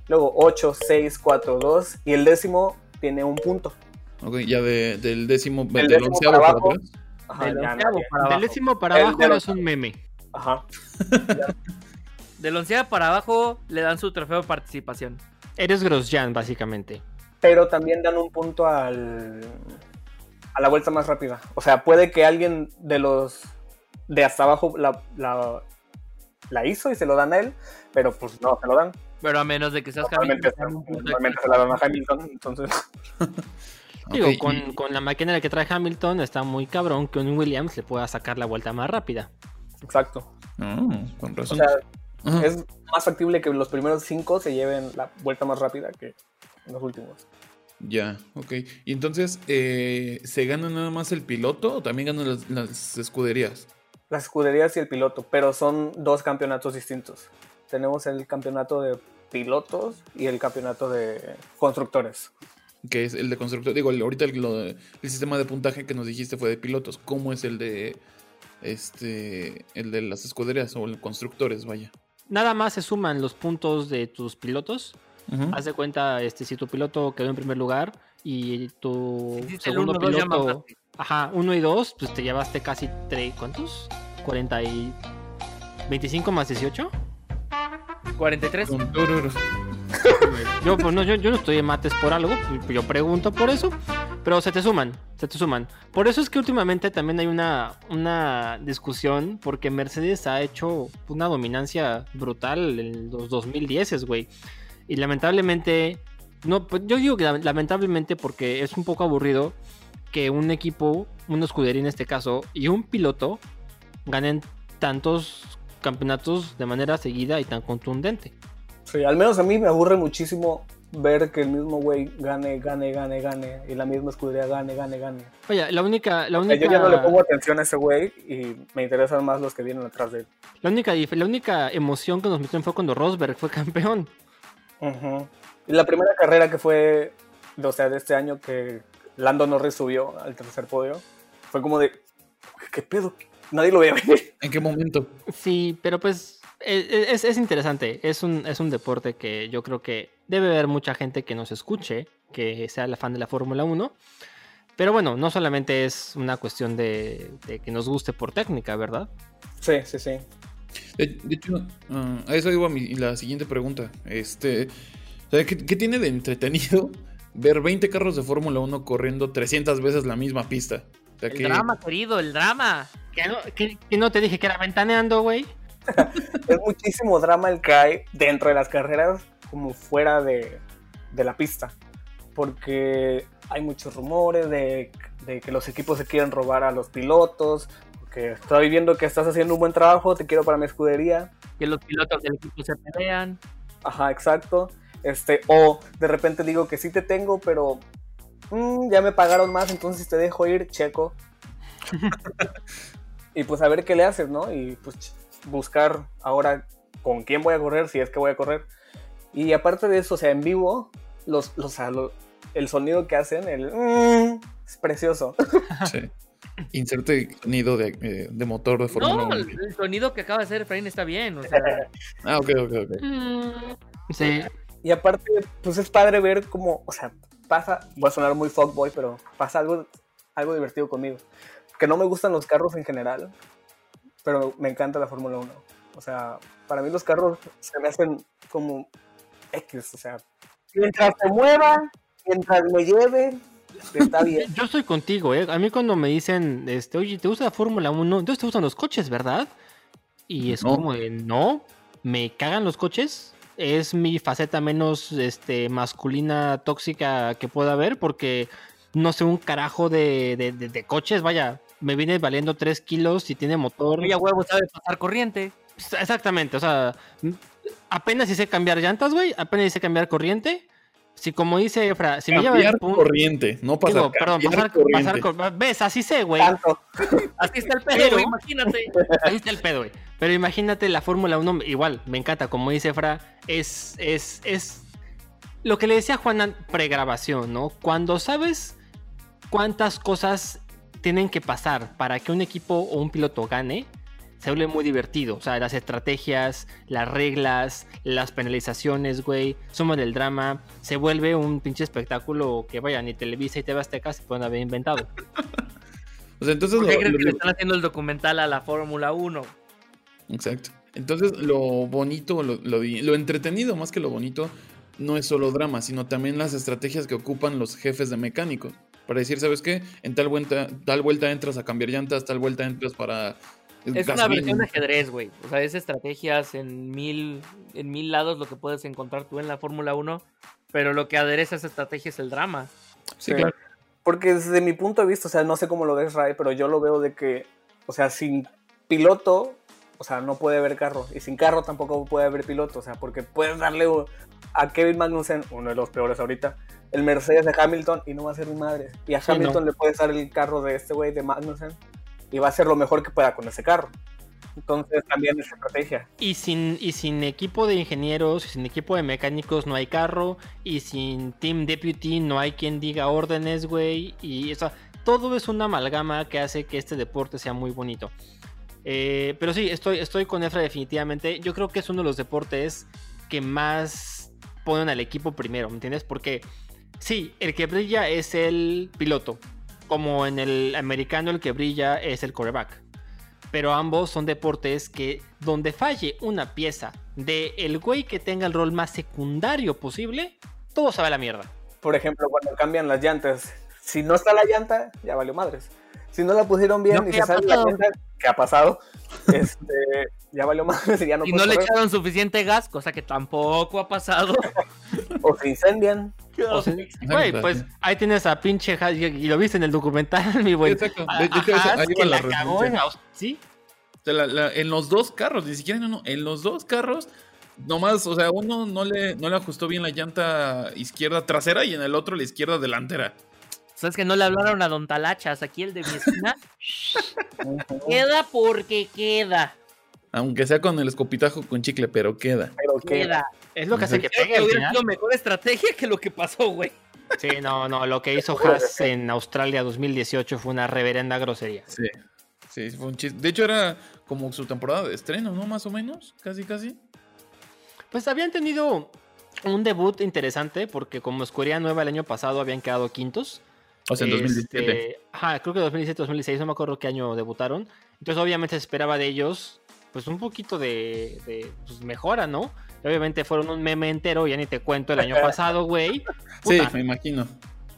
[SPEAKER 5] Luego, 8, 6, 4, 2. Y el décimo tiene un punto.
[SPEAKER 3] Ok, ya de- del décimo,
[SPEAKER 5] Del
[SPEAKER 3] del
[SPEAKER 5] décimo
[SPEAKER 3] onceavo
[SPEAKER 5] para
[SPEAKER 3] para
[SPEAKER 5] abajo.
[SPEAKER 3] atrás.
[SPEAKER 5] Ajá,
[SPEAKER 1] Del
[SPEAKER 5] ya
[SPEAKER 1] onceavo
[SPEAKER 5] nadie.
[SPEAKER 1] para
[SPEAKER 2] Del
[SPEAKER 1] abajo.
[SPEAKER 2] décimo para
[SPEAKER 5] El
[SPEAKER 2] abajo un meme.
[SPEAKER 5] Ajá.
[SPEAKER 1] Del onceavo para abajo le dan su trofeo de participación.
[SPEAKER 2] Eres Grosjean, básicamente.
[SPEAKER 5] pero también dan un punto al, a la vuelta más rápida. O sea, puede que alguien de los de hasta abajo la, la, la hizo y se lo dan a él, pero pues no, se lo dan.
[SPEAKER 1] Pero a menos de que seas Hamilton,
[SPEAKER 5] normalmente se la dan a Hamilton, entonces
[SPEAKER 2] Digo,
[SPEAKER 3] Ok,
[SPEAKER 2] con, con la máquina que trae Hamilton está muy cabrón que un Williams le pueda sacar la vuelta más rápida.
[SPEAKER 5] exacto.
[SPEAKER 3] Ah, con
[SPEAKER 5] O
[SPEAKER 3] razón.
[SPEAKER 5] sea,
[SPEAKER 3] Ajá.
[SPEAKER 5] es más factible que los primeros cinco se lleven la vuelta más rápida que los últimos.
[SPEAKER 3] Ya, ok. Y entonces, eh, ¿se gana nada más el piloto o también ganan las, las escuderías?
[SPEAKER 5] Las escuderías y el piloto, pero son dos campeonatos distintos. Tenemos el campeonato de pilotos y el campeonato de constructores.
[SPEAKER 3] Que es el de constructor. Digo, el- ahorita el, lo- el sistema de puntaje que nos dijiste fue de pilotos. ¿Cómo es el de este el de las escuderías o el constructores, vaya?
[SPEAKER 2] Nada más se suman los puntos de tus pilotos. Haz de cuenta, este, si tu piloto quedó en primer lugar y tu segundo
[SPEAKER 1] uno, dos,
[SPEAKER 2] piloto. Ajá, 1 y 2, pues te llevaste casi 3, ¿cuántos? 40 y... 25 más 18.
[SPEAKER 1] 43.
[SPEAKER 2] Yo, pues, no, yo, no estoy en mates por algo, pues, yo pregunto por eso, pero se te suman, se te suman. Por eso es que últimamente también hay una, una discusión, porque Mercedes ha hecho una dominancia brutal en los 2010, güey. Y lamentablemente, no, pues, yo digo que la- lamentablemente porque es un poco aburrido que un equipo, una escudería en este caso, y un piloto ganen tantos campeonatos de manera seguida y tan contundente.
[SPEAKER 5] Sí, al menos a mí me aburre muchísimo ver que el mismo güey gane, gane, gane, gane. Y la misma escudería gane, gane, gane.
[SPEAKER 2] Oye, la única, la única,
[SPEAKER 5] yo ya no le pongo atención a ese güey y me interesan más los que vienen atrás de él.
[SPEAKER 2] la única, la única emoción que nos metieron fue cuando Rosberg fue campeón.
[SPEAKER 5] Ujú. Y la primera carrera que fue, o sea, de este año que Lando Norris subió al tercer podio, fue como de, ¿qué pedo? Nadie lo veía venir.
[SPEAKER 3] ¿En qué momento?
[SPEAKER 2] Sí, pero pues es, es interesante. Es un, es un deporte que yo creo que debe haber mucha gente que nos escuche, que sea la fan de la Fórmula 1. Pero bueno, no solamente es una cuestión de, de que nos guste por técnica, ¿verdad?
[SPEAKER 5] Sí, sí, sí.
[SPEAKER 3] De, de hecho, ah, a eso iba mi- la siguiente pregunta. Este, ¿qué, qué tiene de entretenido ver 20 carros de Fórmula 1 corriendo 300 veces la misma pista? O sea,
[SPEAKER 1] El
[SPEAKER 3] que-
[SPEAKER 1] drama, querido, el drama.
[SPEAKER 2] Que no, que- que no te dije que era ventaneando, güey.
[SPEAKER 5] Es muchísimo drama el que hay dentro de las carreras como fuera de, de la pista. Porque hay muchos rumores de, de que los equipos se quieren robar a los pilotos. Que estoy viendo que estás haciendo un buen trabajo, te quiero para mi escudería.
[SPEAKER 1] Que los pilotos del equipo se pelean.
[SPEAKER 5] Ajá, exacto. Este, o de repente digo que sí te tengo, pero mm, ya me pagaron más, entonces te dejo ir, checo. y pues a ver qué le haces, ¿no? Y pues buscar ahora con quién voy a correr, si es que voy a correr. Y aparte de eso, o sea, en vivo, los, los, o sea, lo- el sonido que hacen, el mm, es precioso.
[SPEAKER 3] Sí. Inserte sonido de, eh, de motor de Fórmula
[SPEAKER 1] No,
[SPEAKER 3] 1.
[SPEAKER 1] el, el sonido que acaba de hacer Efraín está bien. O sea,
[SPEAKER 3] Ah, ok, ok, ok.
[SPEAKER 2] Sí.
[SPEAKER 5] Y aparte, pues es padre ver cómo, o sea, pasa, voy a sonar muy fuckboy, pero pasa algo, algo divertido conmigo. Que no me gustan los carros en general, pero me encanta la Fórmula 1. O sea, para mí los carros se me hacen como X, o sea, mientras se mueva, mientras me lleve, está bien.
[SPEAKER 2] Yo estoy contigo, ¿eh? A mí cuando me dicen, este, oye, ¿te gusta la Fórmula 1? Entonces te gustan los coches, ¿verdad? Y es
[SPEAKER 3] No.
[SPEAKER 2] como de, no, me cagan los coches. Es mi faceta menos este, masculina tóxica que pueda haber porque no sé un carajo de, de- de- de coches. Vaya, me viene valiendo 3 kilos y tiene motor.
[SPEAKER 1] Oye, a huevo sabe pasar corriente.
[SPEAKER 2] Exactamente, o sea, apenas hice cambiar llantas, güey. Apenas hice cambiar corriente. Si como dice Efra, si me lleva
[SPEAKER 3] Cambiar
[SPEAKER 2] el punto...
[SPEAKER 3] corriente, no pasar,
[SPEAKER 2] Digo, perdón, pasar,
[SPEAKER 3] corriente.
[SPEAKER 2] pasar ¿Ves? Así sé, güey.
[SPEAKER 1] Así está el pedo, imagínate.
[SPEAKER 2] Ahí está el pedo, güey. Pero imagínate la Fórmula 1, igual, me encanta, como dice Fra, es, es, es lo que le decía Juan pregrabación, ¿no? Cuando sabes cuántas cosas tienen que pasar para que un equipo o un piloto gane, se vuelve muy divertido. O sea, las estrategias, las reglas, las penalizaciones, güey, suma del drama, se vuelve un pinche espectáculo que vaya, ni Televisa y TV Azteca se pueden haber inventado.
[SPEAKER 3] O sea, entonces
[SPEAKER 1] ¿Por qué
[SPEAKER 3] lo-
[SPEAKER 1] que le están haciendo el documental a la Fórmula 1?
[SPEAKER 3] Exacto. Entonces, lo bonito, lo, lo entretenido más que lo bonito, no es solo drama, sino también las estrategias que ocupan los jefes de mecánicos. Para decir, ¿sabes qué? En tal vuelta, tal vuelta entras a cambiar llantas, tal vuelta entras para.
[SPEAKER 1] Es una versión de ajedrez, güey. O sea, es estrategias en mil, en mil lados lo que puedes encontrar tú en la Fórmula 1. Pero lo que adereza esa estrategia es el drama.
[SPEAKER 3] Sí,
[SPEAKER 5] Sí.
[SPEAKER 3] claro.
[SPEAKER 5] Porque desde mi punto de vista, o sea, no sé cómo lo ves, Ray, pero yo lo veo de que, o sea, sin piloto, o sea, no puede haber carro. Y sin carro tampoco puede haber piloto, o sea, porque puedes darle a Kevin Magnussen, uno de los peores ahorita, el Mercedes de Hamilton y no va a ser mi madre. Y a
[SPEAKER 2] Sí,
[SPEAKER 5] Hamilton
[SPEAKER 2] no.
[SPEAKER 5] le puedes dar el carro de este güey, de Magnussen, y va a ser lo mejor que pueda con ese carro. Entonces también es estrategia.
[SPEAKER 2] Y sin, y sin equipo de ingenieros, y sin equipo de mecánicos no hay carro, y sin Team Deputy no hay quien diga órdenes, güey. Y o sea, todo es una amalgama que hace que este deporte sea muy bonito. Eh, pero sí, estoy, estoy con Efra definitivamente. Yo creo que es uno de los deportes que más ponen al equipo primero, ¿me entiendes? Porque sí, el que brilla es el piloto. como en el americano el que brilla es el coreback. Pero ambos son deportes que donde falle una pieza de el güey que tenga el rol más secundario posible, todo se va a la mierda.
[SPEAKER 5] Por ejemplo, cuando cambian las llantas, si no está la llanta, ya valió madres. Si no la pusieron bien
[SPEAKER 1] No,
[SPEAKER 5] y
[SPEAKER 1] ¿qué
[SPEAKER 5] se
[SPEAKER 1] ha
[SPEAKER 5] sale la
[SPEAKER 1] pasado?
[SPEAKER 5] llanta, ¿qué ha pasado? Este, ya valió madres y ya no
[SPEAKER 1] Y no le echaron suficiente gas, cosa que tampoco ha pasado.
[SPEAKER 5] O se incendian.
[SPEAKER 2] O Güey, pues ahí tienes a pinche y, y lo viste en el documental, mi buen.
[SPEAKER 3] Exacto.
[SPEAKER 2] A-
[SPEAKER 3] De- de hecho,
[SPEAKER 2] a
[SPEAKER 3] esa-
[SPEAKER 2] Haas
[SPEAKER 3] ahí
[SPEAKER 2] que
[SPEAKER 3] va la
[SPEAKER 2] la cagó en
[SPEAKER 3] referencia.
[SPEAKER 2] Aus- ¿Sí?
[SPEAKER 3] O sea, la- la- en los dos carros, ni siquiera en uno, en los dos carros, nomás, o sea, uno no le, no le ajustó bien la llanta izquierda trasera y en el otro la izquierda delantera.
[SPEAKER 1] ¿Sabes que no le hablaron a Don Talachas aquí el de mi esquina? queda porque queda.
[SPEAKER 3] Aunque sea con el escopitajo con chicle, pero queda.
[SPEAKER 5] Pero que
[SPEAKER 1] Queda.
[SPEAKER 2] Es lo que hace que pegue final.
[SPEAKER 1] sido mejor estrategia que lo que pasó, güey.
[SPEAKER 2] Sí, no, no, lo que hizo Haas en Australia 2018 fue una reverenda grosería.
[SPEAKER 3] Sí. Sí, fue un chiste. De hecho, era como su temporada de estreno, ¿no? Más o menos. Casi, casi.
[SPEAKER 2] Pues habían tenido un debut interesante porque como Escudería Nueva el año pasado habían quedado quintos.
[SPEAKER 3] O sea, en
[SPEAKER 2] Este,
[SPEAKER 3] 2017.
[SPEAKER 2] Ajá, creo que 2017, 2016, no me acuerdo qué año debutaron. Entonces obviamente se esperaba de ellos pues un poquito de, de, pues, mejora, ¿no? Y obviamente fueron un meme entero, ya ni te cuento el año pasado, güey.
[SPEAKER 3] Sí, me imagino.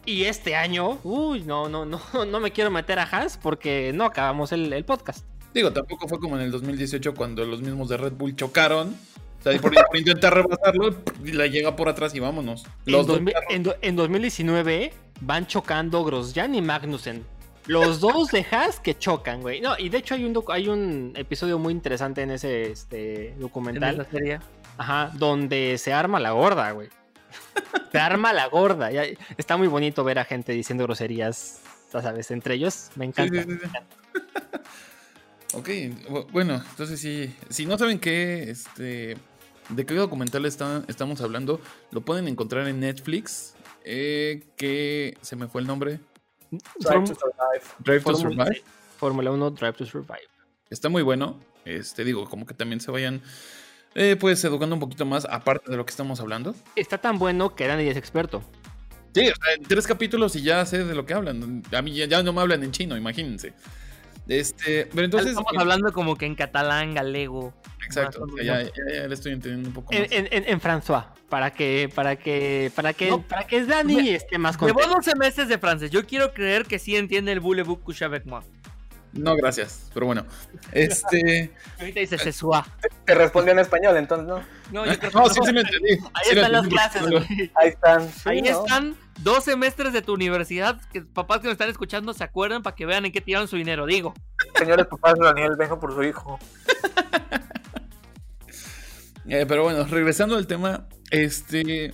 [SPEAKER 2] Y este año, uy, no, no, no, no me quiero meter a Haas porque no acabamos el, el podcast.
[SPEAKER 3] Digo, tampoco fue como en el 2018 cuando los mismos de Red Bull chocaron. O sea, por, por intentar rebasarlo, y la llega por atrás y vámonos. Los
[SPEAKER 2] en,
[SPEAKER 3] dos
[SPEAKER 2] 2000
[SPEAKER 3] carros.
[SPEAKER 2] en do- en 2019 van chocando Grosjean y Magnussen. Los dos de Haas que chocan, güey. No, y de hecho hay un, hay un episodio muy interesante en ese este,
[SPEAKER 1] En
[SPEAKER 2] documental.
[SPEAKER 1] esa serie.
[SPEAKER 2] Ajá, donde se arma la gorda, güey. Se arma la gorda. Ya- está muy bonito ver a gente diciendo groserías, ya sabes, entre ellos. Me encanta.
[SPEAKER 3] sí, sí, sí. ok, bu- bueno, entonces sí. Si no saben qué, este. ¿De qué documental está- estamos hablando? Lo pueden encontrar en Netflix. eh, que se me fue el nombre.
[SPEAKER 5] Drive to Survive.
[SPEAKER 3] Drive to
[SPEAKER 2] Fórmula-
[SPEAKER 3] Survive.
[SPEAKER 2] Fórmula 1 Drive to Survive.
[SPEAKER 3] Está muy bueno. Este, digo, como que también se vayan. eh, pues educando un poquito más, aparte de lo que estamos hablando.
[SPEAKER 2] Está tan bueno que Dani es experto.
[SPEAKER 3] Sí, o sea, en tres capítulos y ya sé de lo que hablan. A mí ya, ya no me hablan en chino, imagínense. Este, pero entonces.
[SPEAKER 1] Estamos hablando como que en catalán, galego.
[SPEAKER 3] Exacto,
[SPEAKER 1] o
[SPEAKER 3] sea, ya, ya- ya le estoy entendiendo un poco
[SPEAKER 2] En,
[SPEAKER 3] más.
[SPEAKER 2] en, en- en François. Para que, para que, para que,
[SPEAKER 1] No.
[SPEAKER 2] para que Dani
[SPEAKER 1] Me-
[SPEAKER 2] esté más contento.
[SPEAKER 1] 12 meses de francés. Yo quiero creer que sí entiende el voulez-vous coucher avec moi.
[SPEAKER 3] No, gracias, pero bueno. Este.
[SPEAKER 1] Ahorita dice soir.
[SPEAKER 5] Te respondió en español, entonces, ¿no?
[SPEAKER 1] No, yo creo que
[SPEAKER 3] No, sí, sí me entendí.
[SPEAKER 2] Ahí
[SPEAKER 3] Sí
[SPEAKER 2] están las clases, güey.
[SPEAKER 5] Ahí están. Sí,
[SPEAKER 1] Ahí
[SPEAKER 5] ¿no?
[SPEAKER 1] están dos semestres de tu universidad que papás que nos están escuchando se acuerdan para que vean en qué tiraron su dinero. Digo,
[SPEAKER 5] Señores papás de Daniel, venga por su hijo.
[SPEAKER 3] Eh, pero bueno, regresando al tema, este.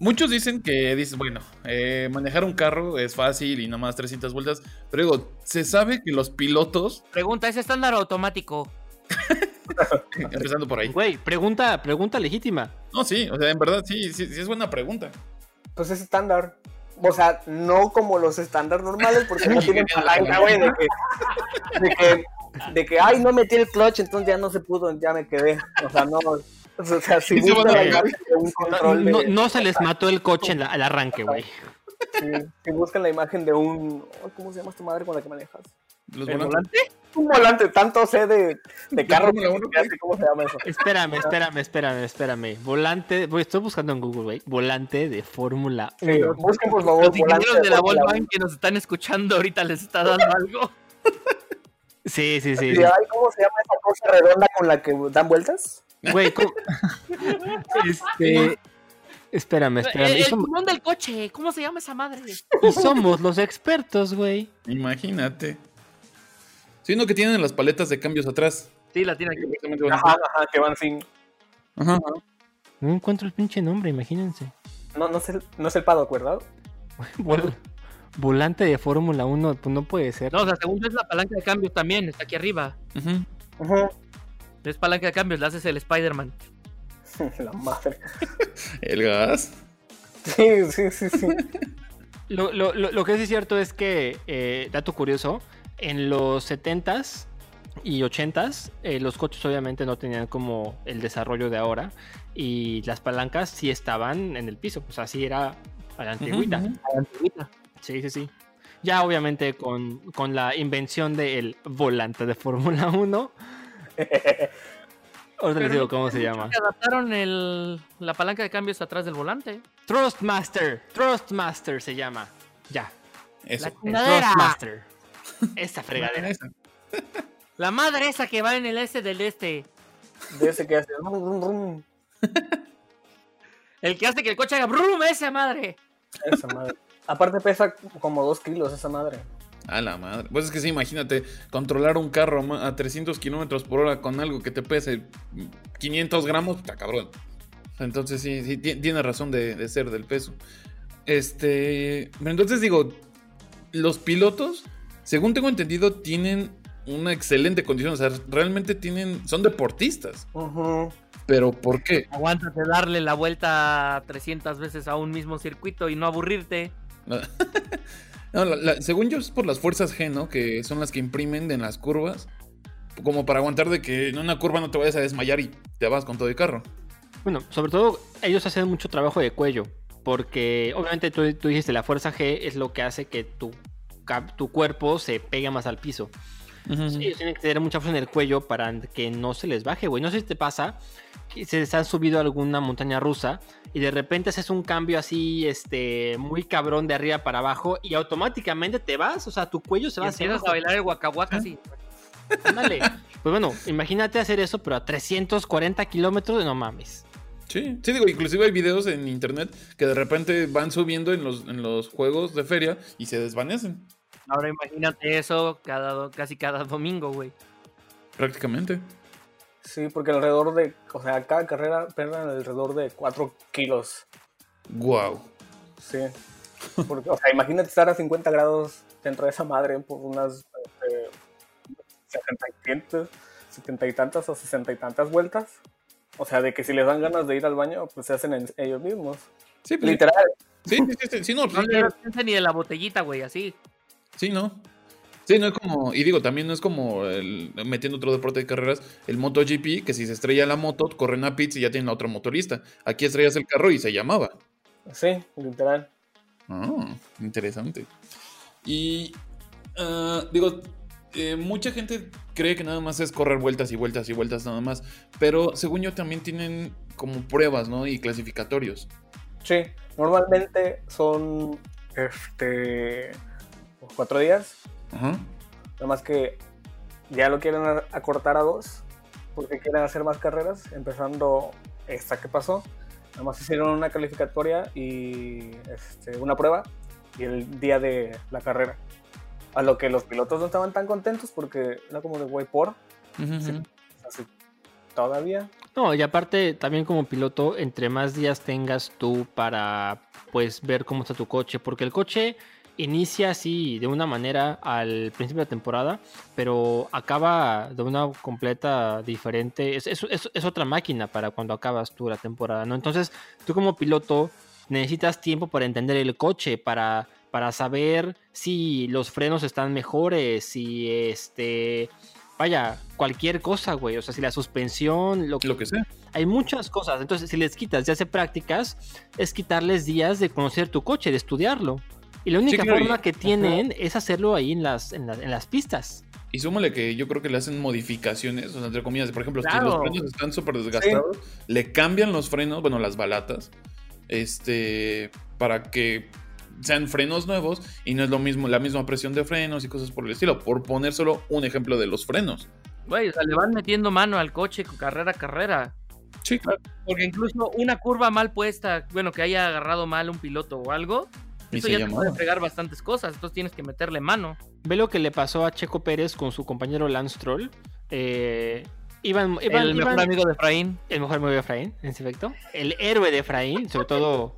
[SPEAKER 3] Muchos dicen que, dices, bueno, eh, manejar un carro es fácil y nomás 300 vueltas. Pero digo, se sabe que los pilotos,
[SPEAKER 1] pregunta, ¿es estándar automático?
[SPEAKER 3] empezando por ahí.
[SPEAKER 2] Güey, pregunta, pregunta legítima.
[SPEAKER 3] No, sí, o sea, en verdad, sí, sí, sí es buena pregunta.
[SPEAKER 5] Pues es estándar. O sea, no como los estándares normales, porque no tienen palanca, güey, de que, de que, de que, ay, no metí el clutch, entonces ya no se pudo, ya me quedé. O sea, no. O sea, si
[SPEAKER 3] se van
[SPEAKER 5] buscan
[SPEAKER 3] a
[SPEAKER 5] la
[SPEAKER 3] cagar.
[SPEAKER 5] imagen de un de,
[SPEAKER 2] no- no se les mató el coche en la- al arranque, güey.
[SPEAKER 5] si, si buscan la imagen de un, ay, ¿cómo se llama esta madre con la que manejas?
[SPEAKER 3] Los
[SPEAKER 1] ¿El
[SPEAKER 3] volantes.
[SPEAKER 5] Un volante, tanto sé de, de carro que
[SPEAKER 3] uno,
[SPEAKER 5] sé cómo se llama eso.
[SPEAKER 2] Espérame, espérame, espérame, espérame. Volante, voy, estoy buscando en Google, güey. Volante de Fórmula 1.
[SPEAKER 5] Sí, busquen por favor
[SPEAKER 1] Los
[SPEAKER 5] volante
[SPEAKER 1] ingenieros de la Volkswagen que nos están escuchando ahorita les está dando algo.
[SPEAKER 2] Sí, sí, sí.
[SPEAKER 5] uno.
[SPEAKER 2] sí.
[SPEAKER 5] Sí, ay, ¿Cómo se llama esa cosa redonda con la que dan vueltas?
[SPEAKER 2] Güey, ¿cómo? Este. Espérame,
[SPEAKER 1] El,
[SPEAKER 2] espérame. Y
[SPEAKER 1] el
[SPEAKER 2] somos,
[SPEAKER 1] timón del coche, ¿cómo se llama esa madre?
[SPEAKER 2] y somos los expertos, güey.
[SPEAKER 3] Imagínate. Sí, no que tienen las paletas de cambios atrás.
[SPEAKER 1] Sí, la tiene aquí.
[SPEAKER 5] Ajá, ajá, que van sin.
[SPEAKER 3] Ajá, ajá.
[SPEAKER 2] No encuentro el pinche nombre, imagínense.
[SPEAKER 5] No, no es el, no es el paddock, ¿verdad?
[SPEAKER 2] Vol- volante de Fórmula 1, pues no puede ser.
[SPEAKER 1] No, o sea, según es la palanca de cambios también, está aquí arriba.
[SPEAKER 3] Ujú.
[SPEAKER 5] Ajá.
[SPEAKER 1] Es palanca de cambios, la haces el Spider-Man.
[SPEAKER 5] La madre.
[SPEAKER 3] El gas.
[SPEAKER 5] Sí, sí, sí, sí.
[SPEAKER 2] Lo, lo- lo- lo que sí es cierto es que, eh, dato curioso, en los 70s y 80s, eh, los coches obviamente no tenían como el desarrollo de ahora y las palancas sí estaban en el piso, pues así era a la antigüita.
[SPEAKER 3] ujú.
[SPEAKER 1] A la antigüita.
[SPEAKER 2] Sí, sí, sí. Ya obviamente con, con la invención del volante de Fórmula 1. Ahorita les digo cómo se llama.
[SPEAKER 1] que adaptaron el, la palanca de cambios atrás del volante.
[SPEAKER 2] Thrustmaster. Thrustmaster se llama. Ya.
[SPEAKER 3] Eso.
[SPEAKER 1] La.
[SPEAKER 2] Thrustmaster. Esta fregadera.
[SPEAKER 3] Esa.
[SPEAKER 1] La madre esa que va en el este del este.
[SPEAKER 5] De ese que hace. rum, rum, rum.
[SPEAKER 1] El que hace que el coche haga brum, esa madre.
[SPEAKER 5] Esa madre. Aparte pesa como 2 kilos esa madre.
[SPEAKER 3] A la madre. Pues es que sí, imagínate, controlar un carro a 300 kilómetros por hora con algo que te pese 500 gramos, está cabrón. Entonces sí, sí, ti- tiene razón de, de ser del peso. Este. Pero entonces digo, los pilotos, según tengo entendido, tienen una excelente condición. O sea, realmente tienen. Son deportistas. Pero ¿por qué?
[SPEAKER 1] Aguántate darle la vuelta 300 veces a un mismo circuito y no aburrirte.
[SPEAKER 3] No, la- la- según yo es por las fuerzas G, ¿no? Que son las que imprimen en las curvas. Como para aguantar de que en una curva no te vayas a desmayar y te vas con todo el carro.
[SPEAKER 2] Bueno, sobre todo ellos hacen mucho trabajo de cuello. Porque obviamente tú, tú dijiste la fuerza G es lo que hace que tu, cap- tu cuerpo se pegue más al piso. Ellos tienen que tener mucha fuerza en el cuello para que no se les baje, güey. No sé si te pasa se les han subido a alguna montaña rusa y de repente haces un cambio así, este, muy cabrón de arriba para abajo y automáticamente te vas, o sea, tu cuello se
[SPEAKER 1] Y
[SPEAKER 2] va hacia abajo.
[SPEAKER 1] a bailar el guacahuaca así.
[SPEAKER 2] Ándale. Pues bueno, imagínate hacer eso, pero a 340 kilómetros, no mames.
[SPEAKER 3] Sí, sí, digo, inclusive hay videos en internet que de repente van subiendo en los, en los juegos de feria y se desvanecen,
[SPEAKER 1] Ahora imagínate eso cada, casi cada domingo, güey.
[SPEAKER 3] prácticamente.
[SPEAKER 5] Sí, porque alrededor de. O sea, cada carrera pierden alrededor de 4 kilos.
[SPEAKER 3] Wow.
[SPEAKER 5] Sí. Porque, o sea, imagínate estar a 50 grados dentro de esa madre por unas este, 70 y tantas, 70 y tantas o 60 y tantas vueltas. O sea, de que si les dan ganas de ir al baño, pues se hacen en ellos mismos.
[SPEAKER 3] Sí, pues,
[SPEAKER 5] Literal.
[SPEAKER 3] sí, sí, sí, sí, no,
[SPEAKER 1] No le das ni de la botellita, güey, así.
[SPEAKER 3] sí, no. Sí, no es como, y digo, también no es como el- metiendo otro deporte de carreras, el MotoGP, que si se estrella la moto, corren a pits y ya tienen a otro motorista. Aquí estrellas el carro y se llamaba.
[SPEAKER 5] Sí, literal.
[SPEAKER 3] Ah, interesante. Y ah, digo, eh, mucha gente cree que nada más es correr vueltas y vueltas y vueltas nada más, pero según yo también tienen como pruebas, ¿no? Y clasificatorios.
[SPEAKER 5] Sí, normalmente son este cuatro días.
[SPEAKER 3] Ajá.
[SPEAKER 5] Nada más que ya lo quieren acortar a dos. Porque quieren hacer más carreras. Empezando esta que pasó. Nada más hicieron una calificatoria y este, una prueba. Y el día de la carrera. A lo que los pilotos no estaban tan contentos porque era como de güey por.
[SPEAKER 3] Ujú.
[SPEAKER 5] Sí. Así, todavía.
[SPEAKER 2] No, y aparte también como piloto, entre más días tengas tú para pues ver cómo está tu coche, porque el coche inicia así de una manera al principio de la temporada, pero acaba de una completa diferente, es, es- es- es otra máquina para cuando acabas tú la temporada, ¿no? Entonces tú como piloto necesitas tiempo para entender el coche, para, para saber si los frenos están mejores, si este... Vaya, cualquier cosa, güey. O sea, si la suspensión, lo que
[SPEAKER 3] Lo que sea.
[SPEAKER 2] hay muchas cosas. Entonces, si les quitas de hacer prácticas, es quitarles días de conocer tu coche, de estudiarlo. Y la única
[SPEAKER 3] claro, y-
[SPEAKER 2] forma que tienen es hacerlo ahí en las, en, las- en las pistas.
[SPEAKER 3] Y súmale que yo creo que le hacen modificaciones, o sea, entre comillas, por ejemplo, si
[SPEAKER 1] Claro.
[SPEAKER 3] los frenos están súper desgastados, le cambian los frenos, bueno, las balatas, este, para que sean frenos nuevos y no es lo mismo, la misma presión de frenos y cosas por el estilo, por poner solo un ejemplo de los frenos.
[SPEAKER 1] Güey, o sea, le van metiendo mano al coche carrera a carrera.
[SPEAKER 3] Sí, claro.
[SPEAKER 1] Porque incluso una curva mal puesta, bueno, que haya agarrado mal un piloto o algo,
[SPEAKER 3] Y
[SPEAKER 1] eso ya te puede fregar bastantes cosas. Entonces tienes que meterle mano.
[SPEAKER 2] Ve lo que le pasó a Checo Pérez con su compañero Lance Troll. Eh, iban, iban-
[SPEAKER 1] el mejor
[SPEAKER 2] iban-
[SPEAKER 1] amigo de Efraín.
[SPEAKER 2] el mejor amigo de Efraín, en efecto. El héroe de Efraín, sobre todo.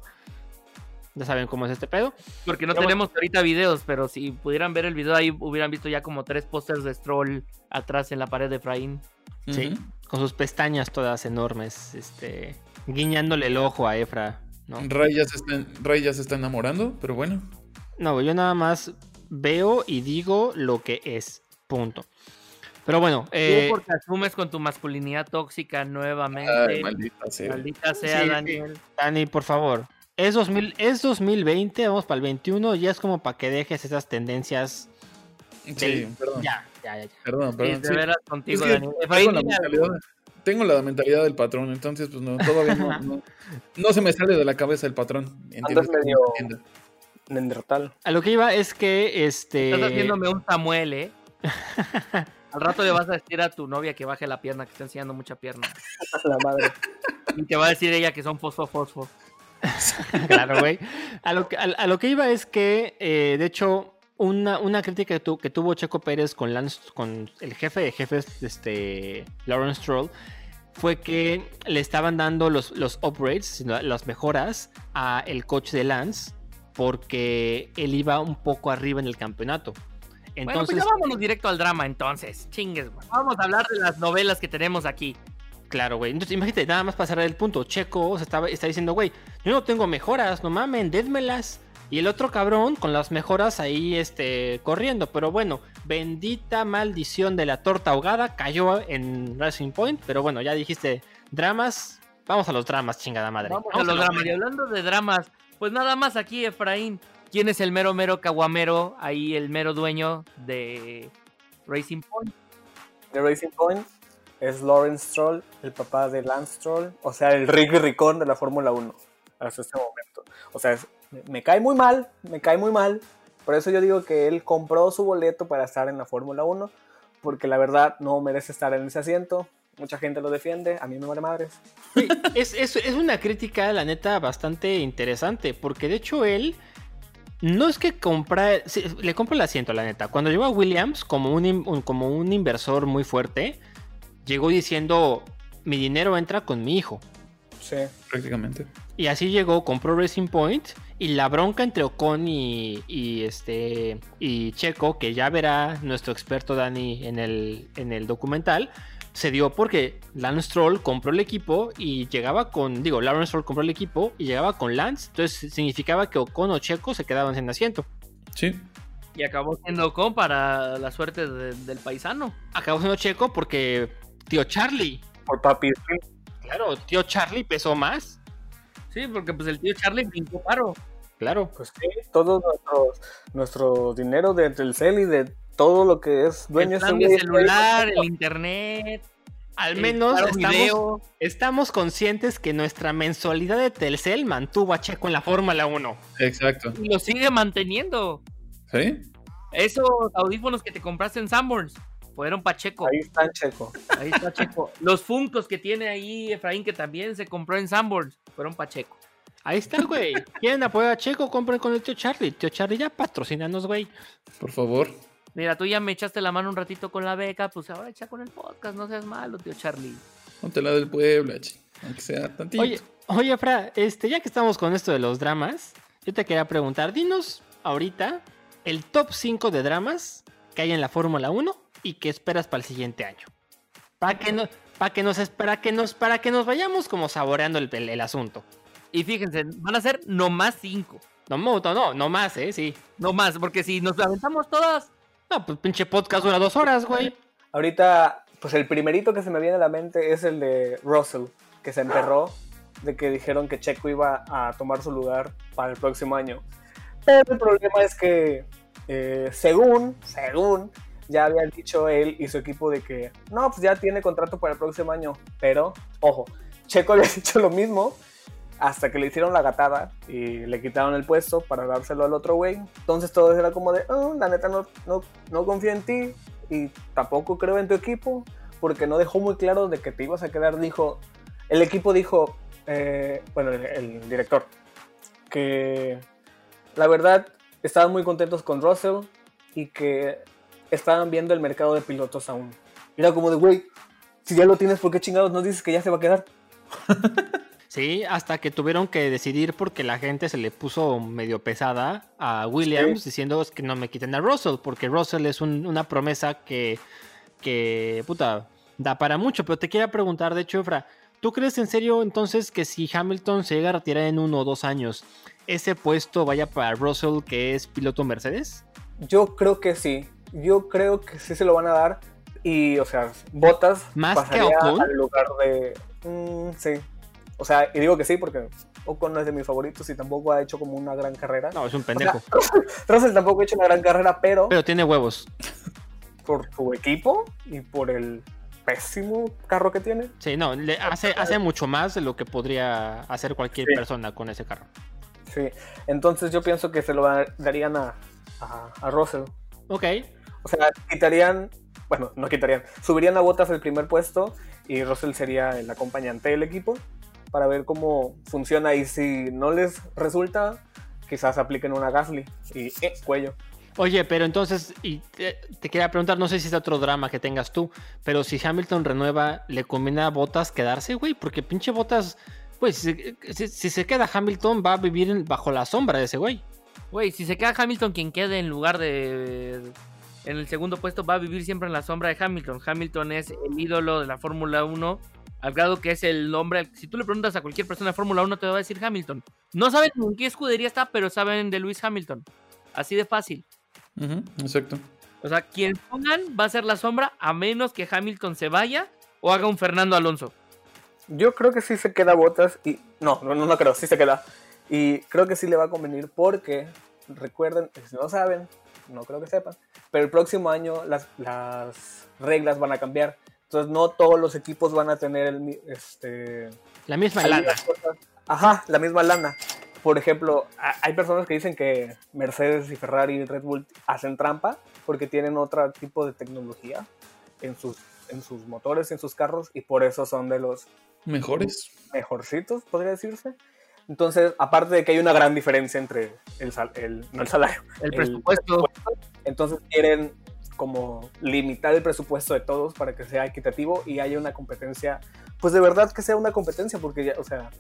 [SPEAKER 2] Ya saben cómo es este pedo.
[SPEAKER 1] Porque no
[SPEAKER 2] Pero
[SPEAKER 1] tenemos ahorita videos, pero si pudieran ver el video ahí, hubieran visto ya como tres pósters de Stroll atrás en la pared de Efraín.
[SPEAKER 2] Sí. Con sus pestañas todas enormes. Este. Guiñándole el ojo a Efra. ¿No?
[SPEAKER 3] Ray, ya se está, Ray ya se está enamorando, pero bueno.
[SPEAKER 2] No, yo nada más veo y digo lo que es. Punto. Pero bueno, eh,
[SPEAKER 1] Tú porque asumes con tu masculinidad tóxica nuevamente.
[SPEAKER 3] Ay, maldita sea.
[SPEAKER 1] Maldita sea,
[SPEAKER 2] Sí, sí.
[SPEAKER 1] Daniel.
[SPEAKER 2] Dani, por favor. Es, 2000, es 2020, vamos para el 21, ya es como para que dejes esas tendencias.
[SPEAKER 3] Sí,
[SPEAKER 2] del-
[SPEAKER 3] perdón.
[SPEAKER 2] Ya, ya, ya. ya.
[SPEAKER 3] Perdón,
[SPEAKER 1] Sí,
[SPEAKER 3] perdón.
[SPEAKER 1] de
[SPEAKER 3] sí.
[SPEAKER 1] veras
[SPEAKER 3] Es
[SPEAKER 1] contigo,
[SPEAKER 3] que
[SPEAKER 1] Dani.
[SPEAKER 3] Tengo la, mentalidad, del patrón, entonces pues no, todavía no, no, no se me sale de la cabeza el patrón. ¿Entiendes?
[SPEAKER 5] medio-
[SPEAKER 3] Entiendo.
[SPEAKER 5] Neandertal.
[SPEAKER 2] A lo que iba es que este.
[SPEAKER 1] Estás haciéndome un Samuel, ¿eh? Al rato le vas a decir a tu novia que baje la pierna, que está enseñando mucha pierna.
[SPEAKER 5] La madre.
[SPEAKER 1] Y te va a decir ella que son fosfo, fosfo.
[SPEAKER 2] claro, güey. A lo que, a, a lo que iba es que, eh, de hecho, una, una crítica que, tu- que tuvo Checo Pérez con, Lance, con el jefe de jefes, este, Lawrence Stroll, fue que le estaban dando los, los upgrades, las mejoras a el coche de Lance, porque él iba un poco arriba en el campeonato.
[SPEAKER 1] bueno,
[SPEAKER 2] Entonces,
[SPEAKER 1] pues ya vámonos directo al drama entonces. Chingues, güey. Vamos a hablar de las novelas que tenemos aquí.
[SPEAKER 2] Claro, güey. Entonces, imagínate, nada más pasar el punto. Checo estaba, está diciendo, güey, yo no tengo mejoras, no mamen, dédmelas. Y el otro cabrón con las mejoras ahí, este, corriendo. Pero bueno, bendita maldición de la torta ahogada cayó en Racing Point. Pero bueno, ya dijiste dramas. Vamos a los dramas, chingada madre.
[SPEAKER 1] Vamos a los dramas. Y hablando de dramas, pues nada más aquí, Efraín. ¿Quién es el mero mero caguamero? Ahí el mero dueño de Racing Point.
[SPEAKER 5] De Racing Point es Lawrence Stroll, el papá de Lance Stroll, o sea, el Ricky Ricón de la Fórmula 1 hasta este momento. O sea, es- me, cae muy mal, me cae muy mal. Por eso yo digo que él compró su boleto para estar en la Fórmula 1, porque la verdad no merece estar en ese asiento. Mucha gente lo defiende, a mí me vale madres.
[SPEAKER 2] Es, es- es una crítica, la neta, bastante interesante. Porque de hecho él. No es que compra. sí, le compra el asiento, la neta. Cuando llegó a Williams, como un, un- como un inversor muy fuerte, llegó diciendo: Mi dinero entra con mi hijo.
[SPEAKER 5] Sí.
[SPEAKER 3] Prácticamente.
[SPEAKER 2] Y así llegó, compró Racing Point. Y la bronca entre Ocon y, y este y Checo, que ya verá nuestro experto Dani en el, en el documental, se dio porque Lance Stroll compró el equipo y llegaba con, digo, Lawrence Stroll compró el equipo y llegaba con Lance, entonces significaba que Ocon o Checo se quedaban sin asiento.
[SPEAKER 3] Sí.
[SPEAKER 1] Y acabó siendo con para la suerte de- del paisano.
[SPEAKER 2] Acabó siendo Checo porque tío Charlie,
[SPEAKER 5] Por papi.
[SPEAKER 2] claro, tío Charlie pesó más,
[SPEAKER 1] Sí, porque pues el tío Charlie brincó paro.
[SPEAKER 2] Claro.
[SPEAKER 5] Pues sí, todo nuestro, nuestro dinero de Telcel y de todo lo que es dueño
[SPEAKER 1] el
[SPEAKER 5] de
[SPEAKER 1] celular, el internet.
[SPEAKER 2] Al menos
[SPEAKER 1] Claro
[SPEAKER 2] estamos,
[SPEAKER 1] Video.
[SPEAKER 2] estamos conscientes que nuestra mensualidad de Telcel mantuvo a Checo en la Fórmula 1.
[SPEAKER 3] Exacto.
[SPEAKER 1] Y lo sigue manteniendo.
[SPEAKER 3] ¿Sí?
[SPEAKER 1] Esos audífonos que te compraste en Sanborns fueron Pacheco.
[SPEAKER 5] Ahí está Checo.
[SPEAKER 1] Ahí está Checo. Los Funcos que tiene ahí Efraín, que también se compró en Sanborns, fueron Pacheco.
[SPEAKER 2] Ahí está, güey. ¿Quieren apoyar a Checo? Compren con el tío Charlie. Tío Charlie, ya patrocínanos, güey.
[SPEAKER 3] Por favor.
[SPEAKER 1] Mira, tú ya me echaste la mano un ratito con la beca, pues ahora echa con el podcast, no seas malo, tío Charlie.
[SPEAKER 3] Ponte la del pueblo, chi. Aunque sea tantito.
[SPEAKER 2] Oye, oye, Fra, este, ya que estamos con esto de los dramas, yo te quería preguntar, dinos ahorita el top 5 de dramas que hay en la Fórmula 1 y que esperas para el siguiente año. Para que, no, para que, nos, para que, nos, para que nos vayamos como saboreando el, el- el asunto.
[SPEAKER 1] Y fíjense, van a ser nomás cinco.
[SPEAKER 2] No, no, no, no más, ¿eh? Sí.
[SPEAKER 1] No más, porque si nos aventamos todas,
[SPEAKER 2] No, pues pinche podcast dura dos horas, güey.
[SPEAKER 5] Ahorita, pues el primerito que se me viene a la mente es el de Russell, que se emperró de que dijeron que Checo iba a tomar su lugar para el próximo año. Pero el problema es que, eh, según, según, ya habían dicho él y su equipo de que, no, pues ya tiene contrato para el próximo año. Pero, ojo, Checo había dicho lo mismo hasta que le hicieron la gatada y le quitaron el puesto para dárselo al otro güey. Entonces todo era como de, "Oh, la neta no, no, no confío en ti y tampoco creo en tu equipo porque no dejó muy claro de que te ibas a quedar. Dijo, el equipo dijo, eh, bueno, el, director, que la verdad estaban muy contentos con Russell y que estaban viendo el mercado de pilotos aún. Era como de, güey, si ya lo tienes, ¿por qué chingados no dices que ya se va a quedar?
[SPEAKER 2] Sí, hasta que tuvieron que decidir porque la gente se le puso medio pesada a Williams diciendo "Es que no me quiten a Russell, porque Russell es un- una promesa que, que, puta, da para mucho. Pero te quería preguntar, de hecho, Efra, ¿tú crees en serio entonces que si Hamilton se llega a retirar en uno o dos años, ese puesto vaya para Russell, que es piloto Mercedes?
[SPEAKER 5] Yo creo que sí. Yo creo que sí se lo van a dar. Y, o sea, Botas
[SPEAKER 2] ¿Más que
[SPEAKER 5] pasaría
[SPEAKER 2] Ocon?
[SPEAKER 5] al lugar de. Mm, sí. O sea, y digo que sí porque Ocon no es de mis favoritos y tampoco ha hecho como una gran carrera.
[SPEAKER 2] No, es un
[SPEAKER 5] O sea,
[SPEAKER 2] pendejo.
[SPEAKER 5] Russell tampoco ha hecho una gran carrera, pero
[SPEAKER 2] Pero tiene huevos.
[SPEAKER 5] por su equipo y por el pésimo carro que tiene.
[SPEAKER 2] Sí, no, le hace, hace mucho más de lo que podría hacer cualquier
[SPEAKER 5] Sí.
[SPEAKER 2] persona con ese carro.
[SPEAKER 5] Sí, entonces yo pienso que se lo darían a, a, a Russell.
[SPEAKER 2] Ok.
[SPEAKER 5] O sea, quitarían, bueno, no quitarían, subirían a Botas el primer puesto y Russell sería el acompañante del equipo para ver cómo funciona y si no les resulta, quizás apliquen una Gasly y eh, cuello.
[SPEAKER 2] Oye, pero entonces, y te, te quería preguntar, no sé si es otro drama que tengas tú, pero si Hamilton renueva, ¿le conviene a Botas quedarse, güey? Porque pinche Botas, pues, si, si- si se queda Hamilton, va a vivir en- bajo la sombra de ese güey.
[SPEAKER 1] Güey, si se queda Hamilton, quien quede en lugar de. En el segundo puesto va a vivir siempre en la sombra de Hamilton. Hamilton es el ídolo de la Fórmula 1, al grado que es el hombre. Si tú le preguntas a cualquier persona de Fórmula 1, te va a decir Hamilton. No saben en qué escudería está, pero saben de Lewis Hamilton. Así de fácil.
[SPEAKER 3] Ujú, exacto.
[SPEAKER 1] O sea, quien pongan va a ser la sombra, a menos que Hamilton se vaya o haga un Fernando Alonso.
[SPEAKER 5] Yo creo que sí se queda Botas y... No, no, no, no creo, sí se queda. Y creo que sí le va a convenir porque, recuerden, si no saben, no creo que sepan, pero el próximo año las, las reglas van a cambiar. Entonces no todos los equipos van a tener el, este,
[SPEAKER 2] La misma lana.
[SPEAKER 5] cosas- Ajá, la misma lana. Por ejemplo, hay personas que dicen que Mercedes y Ferrari y Red Bull hacen trampa porque tienen otro tipo de tecnología en sus, en sus motores, en sus carros, y por eso son de los
[SPEAKER 3] Mejores.
[SPEAKER 5] mejorcitos, podría decirse. Entonces, aparte de que hay una gran diferencia entre el, sal- el no el salario,
[SPEAKER 1] El
[SPEAKER 5] El
[SPEAKER 1] presupuesto.
[SPEAKER 5] entonces quieren como limitar el presupuesto de todos para que sea equitativo y haya una competencia, pues de verdad que sea una competencia, porque ya, o sea,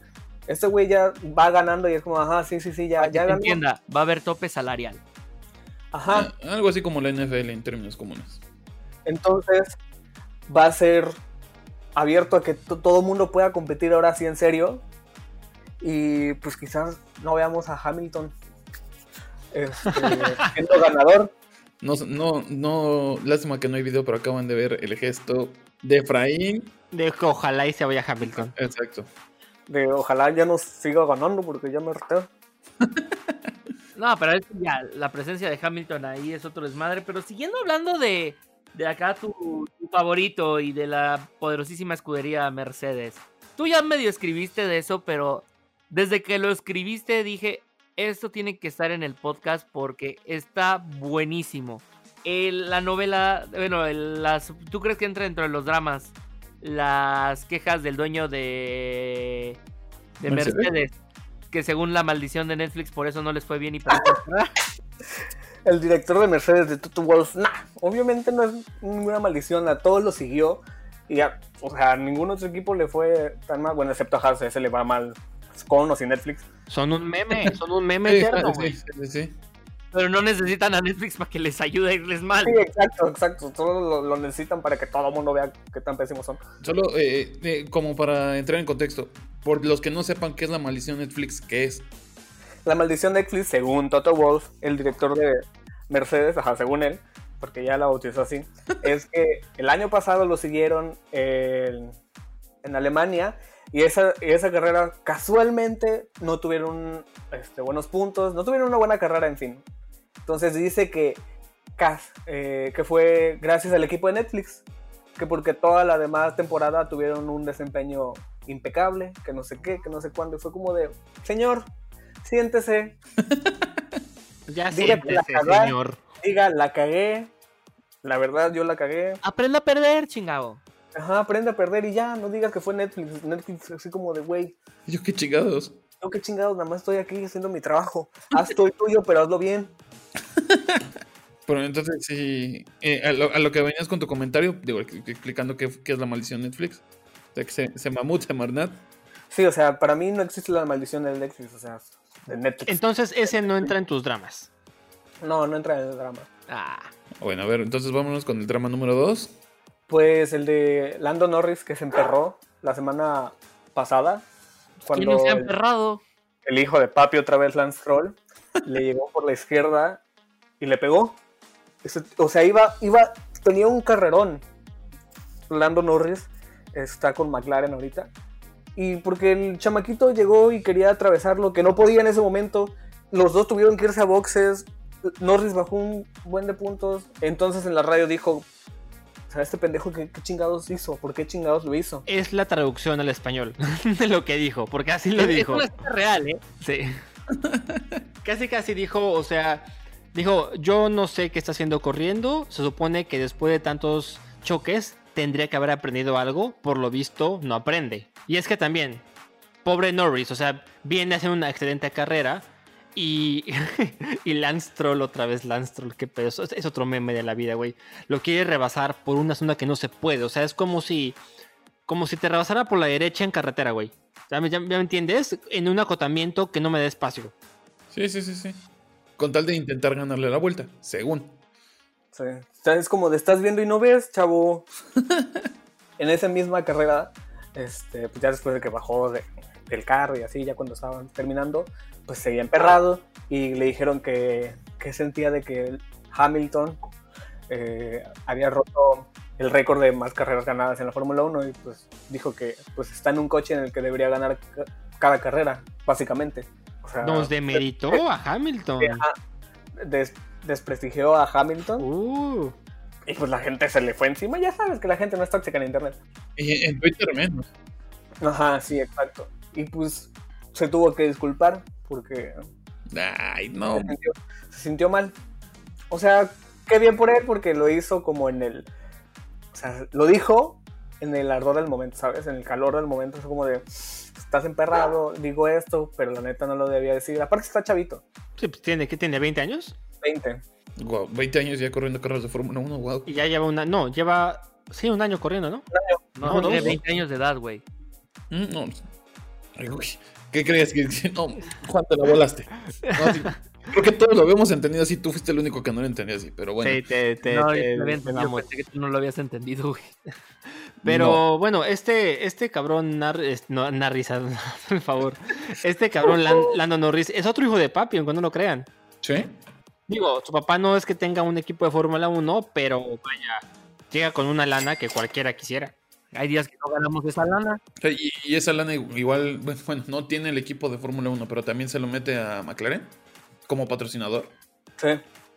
[SPEAKER 5] este güey ya va ganando y es como, ajá, sí, sí, sí, ya, ya ganó.
[SPEAKER 1] entienda, va a haber tope salarial.
[SPEAKER 5] Ajá,
[SPEAKER 3] Ah, Algo así como la NFL en términos comunes.
[SPEAKER 5] entonces va a ser abierto a que to- todo el mundo pueda competir ahora sí en serio y pues quizás no veamos a Hamilton este, siendo ganador.
[SPEAKER 3] No, no, no, lástima que no hay video, pero acaban de ver el gesto de Efraín.
[SPEAKER 2] De que ojalá y se vaya Hamilton.
[SPEAKER 3] Exacto.
[SPEAKER 5] De ojalá ya nos siga ganando porque ya me reteo.
[SPEAKER 1] No, pero es que ya la presencia de Hamilton ahí es otro desmadre. Pero siguiendo hablando de, de acá tu, tu favorito y de la poderosísima escudería Mercedes. Tú ya medio escribiste de eso, pero desde que lo escribiste dije, esto tiene que estar en el podcast porque está buenísimo. El- la novela, bueno, el- las, ¿tú crees que entra dentro de los dramas las quejas del dueño de, de
[SPEAKER 3] ¿Mercedes?
[SPEAKER 1] Mercedes? Que según la maldición de Netflix, por eso no les fue bien y por
[SPEAKER 5] El director de Mercedes de Toto Wolf, nah, obviamente no es ninguna maldición, a todos lo siguió. Y ya, o sea, a ningún otro equipo le fue tan mal, bueno, excepto a Haas, ese le va mal con o sin Netflix.
[SPEAKER 2] Son un meme, son un meme
[SPEAKER 3] Sí,
[SPEAKER 2] eterno,
[SPEAKER 3] sí,
[SPEAKER 2] güey.
[SPEAKER 3] sí, sí, sí.
[SPEAKER 1] Pero no necesitan a Netflix para que les ayude a irles mal.
[SPEAKER 5] Sí, exacto, exacto. Solo lo, lo necesitan para que todo el mundo vea qué tan pésimos son.
[SPEAKER 3] Solo eh, eh, como para entrar en contexto, por los que no sepan qué es la maldición Netflix, ¿qué es?
[SPEAKER 5] La maldición Netflix, según Toto Wolf, el director de Mercedes, ajá, según él, porque ya la bautizó así, es que el año pasado lo siguieron en, en Alemania y esa, y esa carrera casualmente no tuvieron este, buenos puntos, no tuvieron una buena carrera, en fin. Entonces dice que, eh, que fue gracias al equipo de Netflix, que porque toda la demás temporada tuvieron un desempeño impecable, que no sé qué, que no sé cuándo, y fue como de, señor, siéntese,
[SPEAKER 2] Ya
[SPEAKER 5] Diga que la
[SPEAKER 2] siéntese,
[SPEAKER 5] cagá.
[SPEAKER 2] señor.
[SPEAKER 5] diga, la cagué, la verdad yo la cagué,
[SPEAKER 1] Aprenda a perder, chingado.
[SPEAKER 5] Ajá, aprende a perder y ya, no digas que fue Netflix, Netflix así como de, güey,
[SPEAKER 3] Yo qué chingados.
[SPEAKER 5] yo qué chingados, nada más estoy aquí haciendo mi trabajo, haz todo el tuyo, pero hazlo bien.
[SPEAKER 3] Pero entonces, sí, eh, a, lo, a lo que venías con tu comentario, digo, ex- explicando qué, qué es la maldición Netflix. O sea, que se, se mamut, se marnat.
[SPEAKER 5] Sí, o sea, para mí no existe la maldición del Netflix, o sea, de Netflix.
[SPEAKER 2] Entonces ese no entra en tus dramas.
[SPEAKER 5] No, no entra en el drama.
[SPEAKER 1] Ah,
[SPEAKER 3] Bueno, a ver, entonces vámonos con el drama número 2.
[SPEAKER 5] Pues el de Lando Norris que se emperró la semana pasada,
[SPEAKER 1] ¿quién
[SPEAKER 5] cuando
[SPEAKER 1] no se ha
[SPEAKER 5] el,
[SPEAKER 1] emperrado?
[SPEAKER 5] el hijo de papi otra vez Lance Stroll le llegó por la izquierda y le pegó. O sea, iba, iba, tenía un carrerón. Lando Norris está con McLaren ahorita Y porque el chamaquito llegó y quería atravesarlo, que no podía en ese momento. Los dos tuvieron que irse a boxes. Norris bajó un buen de puntos. Entonces en la radio dijo, o sea, este pendejo, ¿qué, qué chingados hizo? ¿Por qué chingados lo hizo?
[SPEAKER 2] Es la traducción al español de lo que dijo, porque así lo
[SPEAKER 1] Es-
[SPEAKER 2] dijo.
[SPEAKER 1] Es real, ¿eh?
[SPEAKER 2] Sí. casi casi dijo, o sea, dijo, yo no sé qué está haciendo corriendo, se supone que después de tantos choques tendría que haber aprendido algo, por lo visto no aprende. Y es que también, pobre Norris, o sea, viene a hacer una excelente carrera y, y Lance Troll otra vez, Lance Troll, qué pedo, es, otro meme de la vida, güey. Lo quiere rebasar por una zona que no se puede, o sea, es como si... Como si te rebasara por la derecha en carretera, güey. ¿Ya me, ya- ya me entiendes? En un acotamiento que no me dé espacio.
[SPEAKER 3] Sí, sí, sí, sí. Con tal de intentar ganarle la vuelta, según.
[SPEAKER 5] Sí. O sea, es como de estás viendo y no ves, chavo. en esa misma carrera, este, pues ya después de que bajó de- del carro y así, ya cuando estaban terminando, pues seguía emperrado y le dijeron que, que sentía de que Hamilton eh, había roto el récord de más carreras ganadas en la Fórmula 1 y pues dijo que pues está en un coche en el que debería ganar ca- cada carrera, básicamente. O sea,
[SPEAKER 2] Nos demeritó a Hamilton.
[SPEAKER 5] des- desprestigió a Hamilton
[SPEAKER 2] Uh,
[SPEAKER 5] y pues la gente se le fue encima. Ya sabes que la gente no es tóxica en internet.
[SPEAKER 3] Y en Twitter menos.
[SPEAKER 5] Ajá, sí, exacto. Y pues se tuvo que disculpar porque
[SPEAKER 3] Ay, no.
[SPEAKER 5] se, sintió, se sintió mal. O sea, qué bien por él porque lo hizo como en el... O sea, lo dijo en el ardor del momento, ¿sabes? En el calor del momento. Es como de, estás emperrado, digo esto, pero la neta no lo debía decir. Aparte está chavito,
[SPEAKER 2] sí, pues tiene, ¿qué tiene? ¿20 años?
[SPEAKER 5] 20.
[SPEAKER 3] Wow, 20 años ya corriendo carreras de Fórmula 1, wow.
[SPEAKER 2] Y ya lleva una... No, lleva... Sí, un año corriendo, ¿no?
[SPEAKER 1] No,
[SPEAKER 2] No,
[SPEAKER 1] tiene
[SPEAKER 2] dos.
[SPEAKER 1] 20 años de edad, güey.
[SPEAKER 3] Mm, No, uy, ¿qué creías que no, Juan te la volaste? No, sí, creo que todos lo habíamos entendido así, tú fuiste el único que no lo entendía así, pero bueno.
[SPEAKER 2] Sí, te, te,
[SPEAKER 1] no,
[SPEAKER 2] te-
[SPEAKER 1] yo, pensé que tú no lo habías entendido, güey.
[SPEAKER 2] Pero bueno, este, este cabrón Nar, no, Narris, por favor. Este cabrón Lan- Lando Norris es otro hijo de papi, aunque no lo crean.
[SPEAKER 3] ¿Sí?
[SPEAKER 2] Digo, su papá no es que tenga un equipo de Fórmula 1, pero vaya, llega con una lana que cualquiera quisiera.
[SPEAKER 1] Hay días que no ganamos esa lana.
[SPEAKER 3] O sea, Y, y esa lana igual, bueno, bueno, no tiene el equipo de Fórmula 1, pero también se lo mete a McLaren como patrocinador.
[SPEAKER 5] Sí.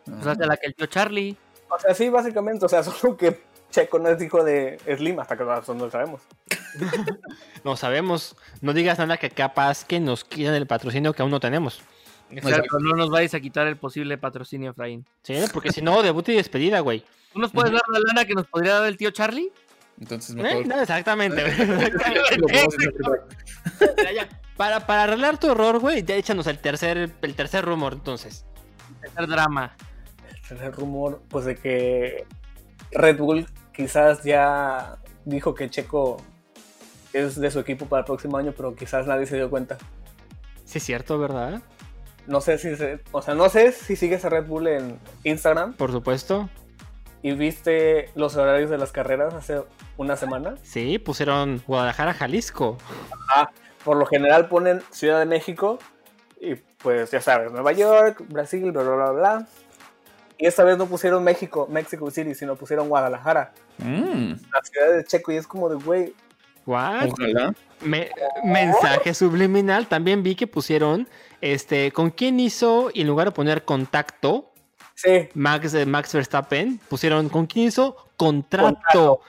[SPEAKER 1] Pues hace la que el tío Charlie.
[SPEAKER 5] O sea, sí, básicamente. O sea, solo que Checo no es hijo de Slim hasta que no lo sabemos.
[SPEAKER 2] No sabemos, no digas nada que capaz que nos quieran el patrocinio que aún no tenemos.
[SPEAKER 1] Exacto, no nos vayas a quitar el posible patrocinio, Efraín.
[SPEAKER 2] ¿Sí? Porque si no, debut y despedida, güey.
[SPEAKER 1] ¿Tú nos puedes dar la lana que nos podría dar el tío Charlie?
[SPEAKER 3] Entonces
[SPEAKER 2] ¿Eh?
[SPEAKER 3] mejor.
[SPEAKER 2] No, exactamente. Ya, ya. Para, para arreglar tu error, güey, ya échanos el tercer, el tercer rumor, entonces.
[SPEAKER 1] Tercer drama.
[SPEAKER 5] el rumor pues de que Red Bull quizás ya dijo que Checo es de su equipo para el próximo año, pero quizás nadie se dio cuenta.
[SPEAKER 2] Sí, es cierto, ¿verdad?
[SPEAKER 5] No sé si se- o sea, no sé si sigues a Red Bull en Instagram
[SPEAKER 2] Por supuesto.
[SPEAKER 5] Y viste los horarios de las carreras hace una semana.
[SPEAKER 2] Sí, pusieron Guadalajara, Jalisco.
[SPEAKER 5] Ah, por lo general ponen Ciudad de México y pues ya sabes, Nueva York, Brasil, bla bla bla bla. Y esta vez no pusieron México, Mexico City, sino pusieron Guadalajara,
[SPEAKER 3] Mm,
[SPEAKER 5] la ciudad de Checo y es como de güey,
[SPEAKER 2] ¿What?
[SPEAKER 3] ojalá.
[SPEAKER 2] Me- mensaje subliminal. También vi que pusieron este con quién hizo y en lugar de poner contacto,
[SPEAKER 5] sí,
[SPEAKER 2] Max, eh, Max Verstappen, pusieron con quién hizo contrato.
[SPEAKER 5] Contrato.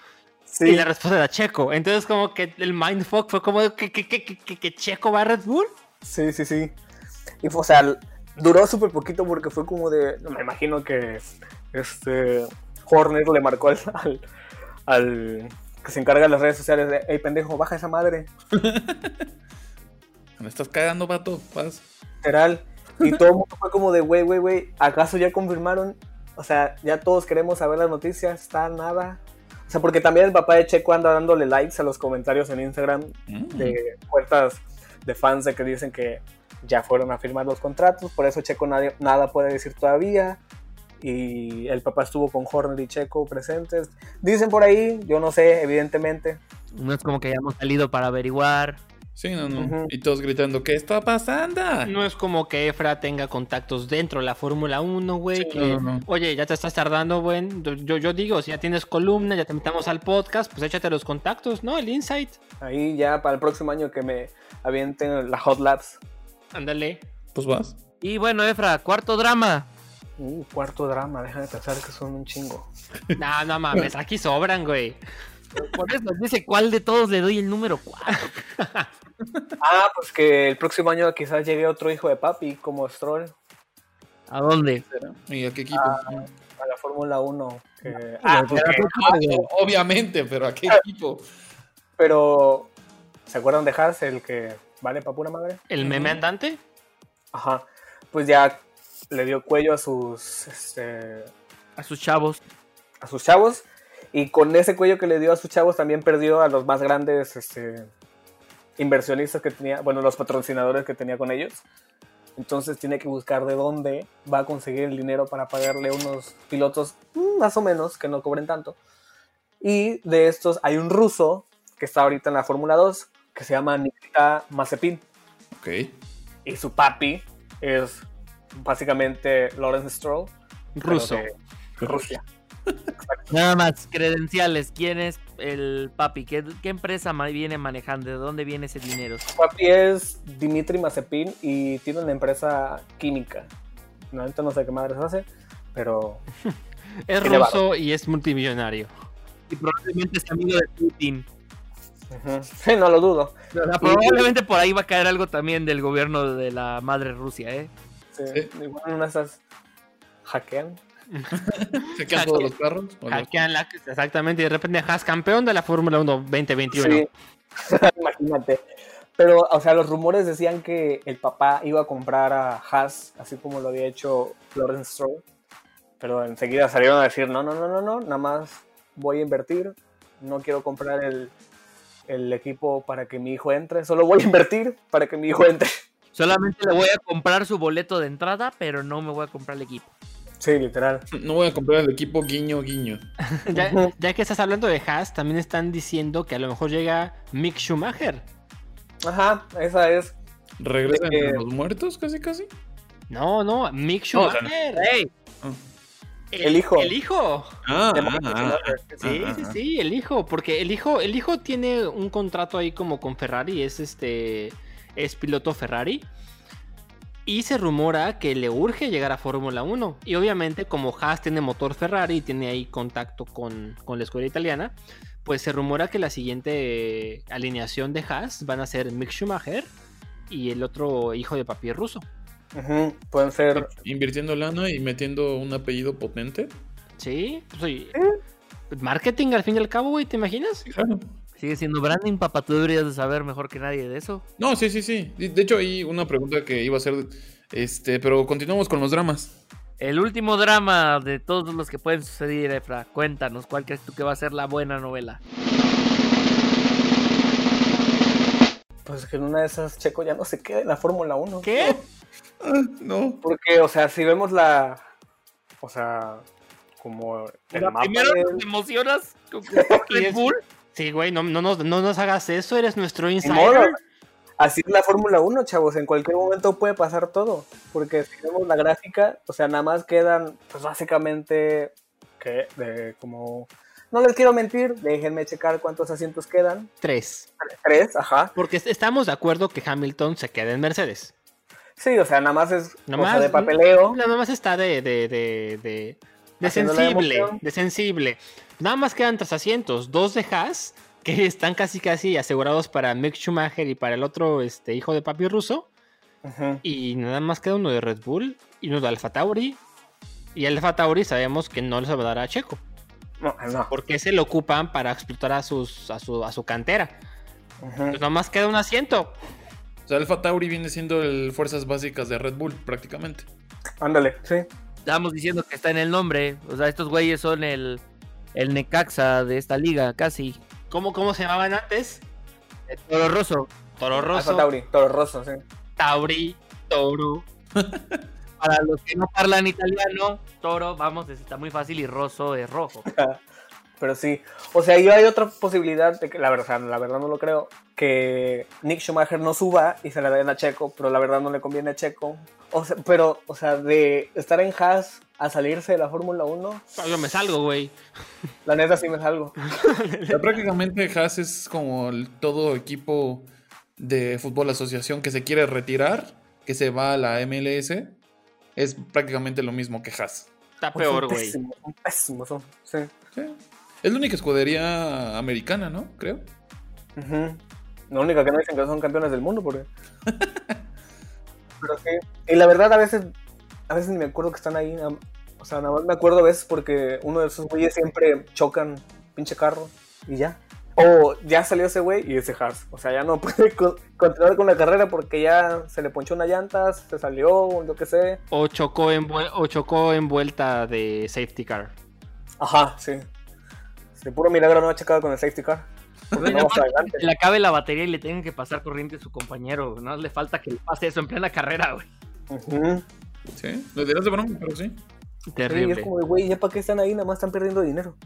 [SPEAKER 5] sí.
[SPEAKER 2] Y la respuesta era Checo. Entonces, como que el mindfuck fue como que, que, que, que, que- que Checo va a Red Bull.
[SPEAKER 5] Sí, sí, sí. Y o sea, duró súper poquito porque fue como de. no, Me imagino que este Horner le marcó al, al, al que se encarga de las redes sociales de hey pendejo, baja esa madre.
[SPEAKER 3] Me estás cagando, vato. Paz.
[SPEAKER 5] Literal. Y todo el mundo fue como de wey, wey, wey. ¿Acaso ya confirmaron? O sea, ya todos queremos saber las noticias, está nada. O sea, porque también el papá de Checo anda dándole likes a los comentarios en Instagram
[SPEAKER 3] Mm.
[SPEAKER 5] de cuentas de fans de que dicen que ya fueron a firmar los contratos, por eso Checo nadie, nada puede decir todavía. Y el papá estuvo con Horner y Checo presentes. Dicen por ahí, yo no sé, evidentemente.
[SPEAKER 1] No es como que hayamos salido para averiguar.
[SPEAKER 3] Sí, no, no. Y todos gritando, ¿qué está pasando?
[SPEAKER 2] No es como que Efra tenga contactos dentro de la Fórmula 1, güey.
[SPEAKER 3] Sí,
[SPEAKER 2] que,
[SPEAKER 3] no, no.
[SPEAKER 2] Oye, ya te estás tardando, güey. Yo, yo digo, si ya tienes columna, ya te metamos al podcast, pues échate los contactos, ¿no? El insight.
[SPEAKER 5] Ahí ya para el próximo año que me avienten la Hot Labs.
[SPEAKER 2] Ándale.
[SPEAKER 3] Pues vas.
[SPEAKER 1] Y bueno, Efra, cuarto drama.
[SPEAKER 5] Uh, cuarto drama, déjame pensar que son un chingo.
[SPEAKER 2] No, no mames, aquí sobran, güey.
[SPEAKER 1] Por eso dice cuál de todos le doy el número 4.
[SPEAKER 5] Ah, pues que el próximo año quizás llegue otro hijo de papi como Stroll
[SPEAKER 1] ¿A dónde?
[SPEAKER 3] ¿Y a qué equipo?
[SPEAKER 5] a la Fórmula 1. que- Ah, porque-
[SPEAKER 3] ah, obviamente, pero ¿a qué equipo?
[SPEAKER 5] pero ¿se acuerdan de Haas, el que vale para pura madre?
[SPEAKER 2] ¿El meme andante?
[SPEAKER 5] Ajá. Pues ya le dio cuello a sus este,
[SPEAKER 1] A sus chavos.
[SPEAKER 5] a sus chavos y con ese cuello que le dio a sus chavos también perdió a los más grandes este, inversionistas que tenía, bueno, los patrocinadores que tenía con ellos. Entonces tiene que buscar de dónde va a conseguir el dinero para pagarle unos pilotos mm, más o menos que no cobren tanto. Y de estos hay un ruso que está ahorita en la Fórmula 2 que se llama Nikita Mazepin
[SPEAKER 3] Ok.
[SPEAKER 5] y su papi es básicamente Lawrence Stroll
[SPEAKER 2] Ruso.
[SPEAKER 5] de Rusia.
[SPEAKER 1] Nada más, credenciales. ¿Quién es el papi? ¿Qué, qué empresa viene manejando? ¿De dónde viene ese dinero?
[SPEAKER 5] Su papi es Dimitri Mazepin y tiene una empresa química. No, ahorita no sé qué madres hace, pero
[SPEAKER 2] Es ruso y es multimillonario.
[SPEAKER 1] Y probablemente es amigo de Putin.
[SPEAKER 5] sí, no lo dudo.
[SPEAKER 1] Probablemente por ahí va a caer algo también del gobierno de la madre Rusia, ¿eh?
[SPEAKER 5] Sí,
[SPEAKER 3] Sí.
[SPEAKER 5] Igual en una de esas hackean.
[SPEAKER 3] ¿Se quedan todos los carros?
[SPEAKER 2] Exactamente, y de repente Haas campeón de la Fórmula 1 2021.
[SPEAKER 5] Sí. Imagínate. Pero, o sea, los rumores decían que el papá iba a comprar a Haas, así como lo había hecho Lawrence Stroll. Pero enseguida salieron a decir, no, no, no, no, no, nada más voy a invertir. No quiero comprar el, el equipo para que mi hijo entre. Solo voy a invertir para que mi hijo entre.
[SPEAKER 1] Solamente le voy a comprar su boleto de entrada, pero no me voy a comprar el equipo.
[SPEAKER 5] Sí, literal.
[SPEAKER 3] No voy a comprar el equipo guiño guiño.
[SPEAKER 2] Ya, que estás hablando de Haas, también están diciendo que a lo mejor llega Mick Schumacher.
[SPEAKER 5] Ajá, esa es.
[SPEAKER 3] ¿Regresan
[SPEAKER 5] que-
[SPEAKER 3] entre los muertos casi casi?
[SPEAKER 2] No, no, Mick
[SPEAKER 3] No, o sea,
[SPEAKER 2] Schumacher.
[SPEAKER 1] ¡Ey!
[SPEAKER 5] El hijo.
[SPEAKER 2] El hijo.
[SPEAKER 3] Ah,
[SPEAKER 5] De
[SPEAKER 3] ah, ah.
[SPEAKER 2] Sí,
[SPEAKER 3] ah,
[SPEAKER 2] sí,
[SPEAKER 3] ah.
[SPEAKER 2] sí, el hijo, porque el hijo, el hijo tiene un contrato ahí como con Ferrari, es este, es piloto Ferrari. Y se rumora que le urge llegar a Fórmula 1. Y obviamente como Haas tiene motor Ferrari y tiene ahí contacto con, con la escuela italiana, pues se rumora que la siguiente eh, alineación de Haas van a ser Mick Schumacher y el otro hijo de papi ruso.
[SPEAKER 5] Pueden ser.
[SPEAKER 3] Invirtiendo lana y metiendo un apellido potente.
[SPEAKER 2] Sí, pues oye, marketing al fin y al cabo, güey, ¿te imaginas?
[SPEAKER 3] Claro.
[SPEAKER 1] Sigue siendo branding, papá. Tú deberías de saber mejor que nadie de eso.
[SPEAKER 3] No, sí, sí, sí. De hecho, hay una pregunta que iba a hacer. Este, pero continuamos con los dramas.
[SPEAKER 1] El último drama de todos los que pueden suceder, Efra. Cuéntanos, ¿cuál crees tú que va a ser la buena novela?
[SPEAKER 5] Pues que en una de esas Checo ya no se queda en la Fórmula 1.
[SPEAKER 2] ¿Qué?
[SPEAKER 3] No.
[SPEAKER 5] Porque, o sea, si vemos la. O sea, como el
[SPEAKER 1] La
[SPEAKER 5] mapa
[SPEAKER 1] primero
[SPEAKER 5] del-
[SPEAKER 1] te emocionas con Red Bull.
[SPEAKER 2] Sí, güey, no, no, nos, no nos hagas eso, eres nuestro insider.
[SPEAKER 5] Así es la Fórmula 1, chavos. En cualquier momento puede pasar todo. Porque si vemos la gráfica, o sea, nada más quedan, pues básicamente, que de como. No les quiero mentir, déjenme checar cuántos asientos quedan.
[SPEAKER 2] Tres.
[SPEAKER 5] Tres, ajá.
[SPEAKER 2] Porque est- estamos de acuerdo que Hamilton se quede en Mercedes.
[SPEAKER 5] Sí, o sea, nada más es
[SPEAKER 2] Nada
[SPEAKER 5] cosa
[SPEAKER 2] más,
[SPEAKER 5] de papeleo.
[SPEAKER 2] Nada más está de, de, de, de, de sensible. De sensible. Nada más quedan tres asientos. Dos de Haas, que están casi casi asegurados para Mick Schumacher y para el otro este, hijo de papi ruso. Y nada más queda uno de Red Bull y uno de Alfa Tauri. Y Alfa Tauri sabemos que no les va a dar a Checo.
[SPEAKER 5] No, no.
[SPEAKER 2] Porque se lo ocupan para explotar a, sus, a, su, a su cantera. Pues nomás queda un asiento.
[SPEAKER 3] O sea, Alfa Tauri viene siendo el fuerzas básicas de Red Bull, prácticamente.
[SPEAKER 5] Ándale, sí.
[SPEAKER 1] Estábamos diciendo que está en el nombre. O sea, estos güeyes son el, el Necaxa de esta liga, casi.
[SPEAKER 2] ¿Cómo, cómo se llamaban antes?
[SPEAKER 1] El Toro Rosso.
[SPEAKER 2] Toro Rosso,
[SPEAKER 5] Tauri, Toro Rosso, sí.
[SPEAKER 2] Tauri, Toro.
[SPEAKER 1] Para los que no hablan italiano, Toro, vamos, está muy fácil y Rosso es rojo.
[SPEAKER 5] Pero sí, o sea, yo hay otra posibilidad de que, la verdad, la verdad no lo creo, que Nick Schumacher no suba y se le den a Checo, pero la verdad no le conviene a Checo. O sea, pero, o sea, de estar en Haas a salirse de la Fórmula 1,
[SPEAKER 2] Yo me salgo, güey.
[SPEAKER 5] la neta sí me salgo.
[SPEAKER 3] O sea, prácticamente Haas es como el todo equipo de fútbol asociación que se quiere retirar, que se va a la MLS. Es prácticamente lo mismo que Haas.
[SPEAKER 2] Está peor,
[SPEAKER 5] son
[SPEAKER 2] güey.
[SPEAKER 5] pésimos, son pésimos, son, sí.
[SPEAKER 3] Sí. Es la única escudería americana, ¿no? Creo.
[SPEAKER 5] Ujú. La única que no dicen que son campeones del mundo, porque. Pero sí. Y la verdad, a veces, a veces ni me acuerdo que están ahí. O sea, nada más me acuerdo a veces porque uno de esos güeyes siempre chocan pinche carro y ya. O ya salió ese güey y ese Haas. O sea, ya no puede co- continuar con la carrera porque ya se le ponchó una llanta, se salió, o lo que sé.
[SPEAKER 2] O chocó, en o chocó en vuelta de safety car.
[SPEAKER 5] Ajá, sí. De puro milagro no ha checado con el safety car. No para adelante.
[SPEAKER 1] que le acabe la batería y le tengan que pasar corriente a su compañero. No le falta que le pase eso en plena carrera, güey.
[SPEAKER 3] Sí. Lo dirás de broma, pero sí.
[SPEAKER 5] Sí,
[SPEAKER 2] Terrible.
[SPEAKER 5] es como, de, güey, ¿ya para qué están ahí? Nada más están perdiendo dinero.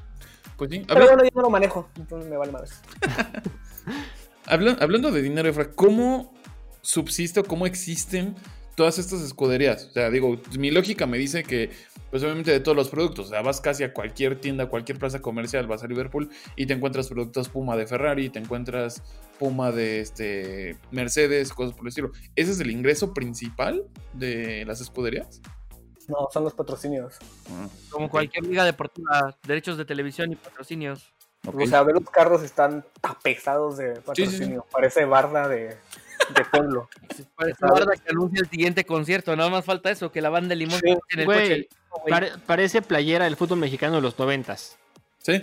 [SPEAKER 3] Pues sí.
[SPEAKER 5] Pero bueno, yo no lo manejo, entonces me vale más.
[SPEAKER 3] habla- hablando de dinero, Efra, ¿cómo subsiste o cómo existen todas estas escuderías? O sea, digo, mi lógica me dice que, pues obviamente de todos los productos, o sea, vas casi a cualquier tienda, a cualquier plaza comercial, vas a Liverpool y te encuentras productos Puma de Ferrari, te encuentras Puma de este Mercedes, cosas por el estilo. ¿Ese es el ingreso principal de las escuderías?
[SPEAKER 5] No, son los patrocinios.
[SPEAKER 3] Ah,
[SPEAKER 1] Como cualquier liga deportiva, derechos de televisión y patrocinios.
[SPEAKER 5] O sea, ve los carros están tapezados de patrocinio. Parece barda de, de pueblo.
[SPEAKER 1] Parece guarda que anuncia el siguiente concierto. Nada más falta eso, que la banda de limón
[SPEAKER 5] Sí,
[SPEAKER 1] en el
[SPEAKER 2] güey,
[SPEAKER 1] coche. güey.
[SPEAKER 2] Pare- parece playera del fútbol mexicano de los noventas.
[SPEAKER 3] Sí.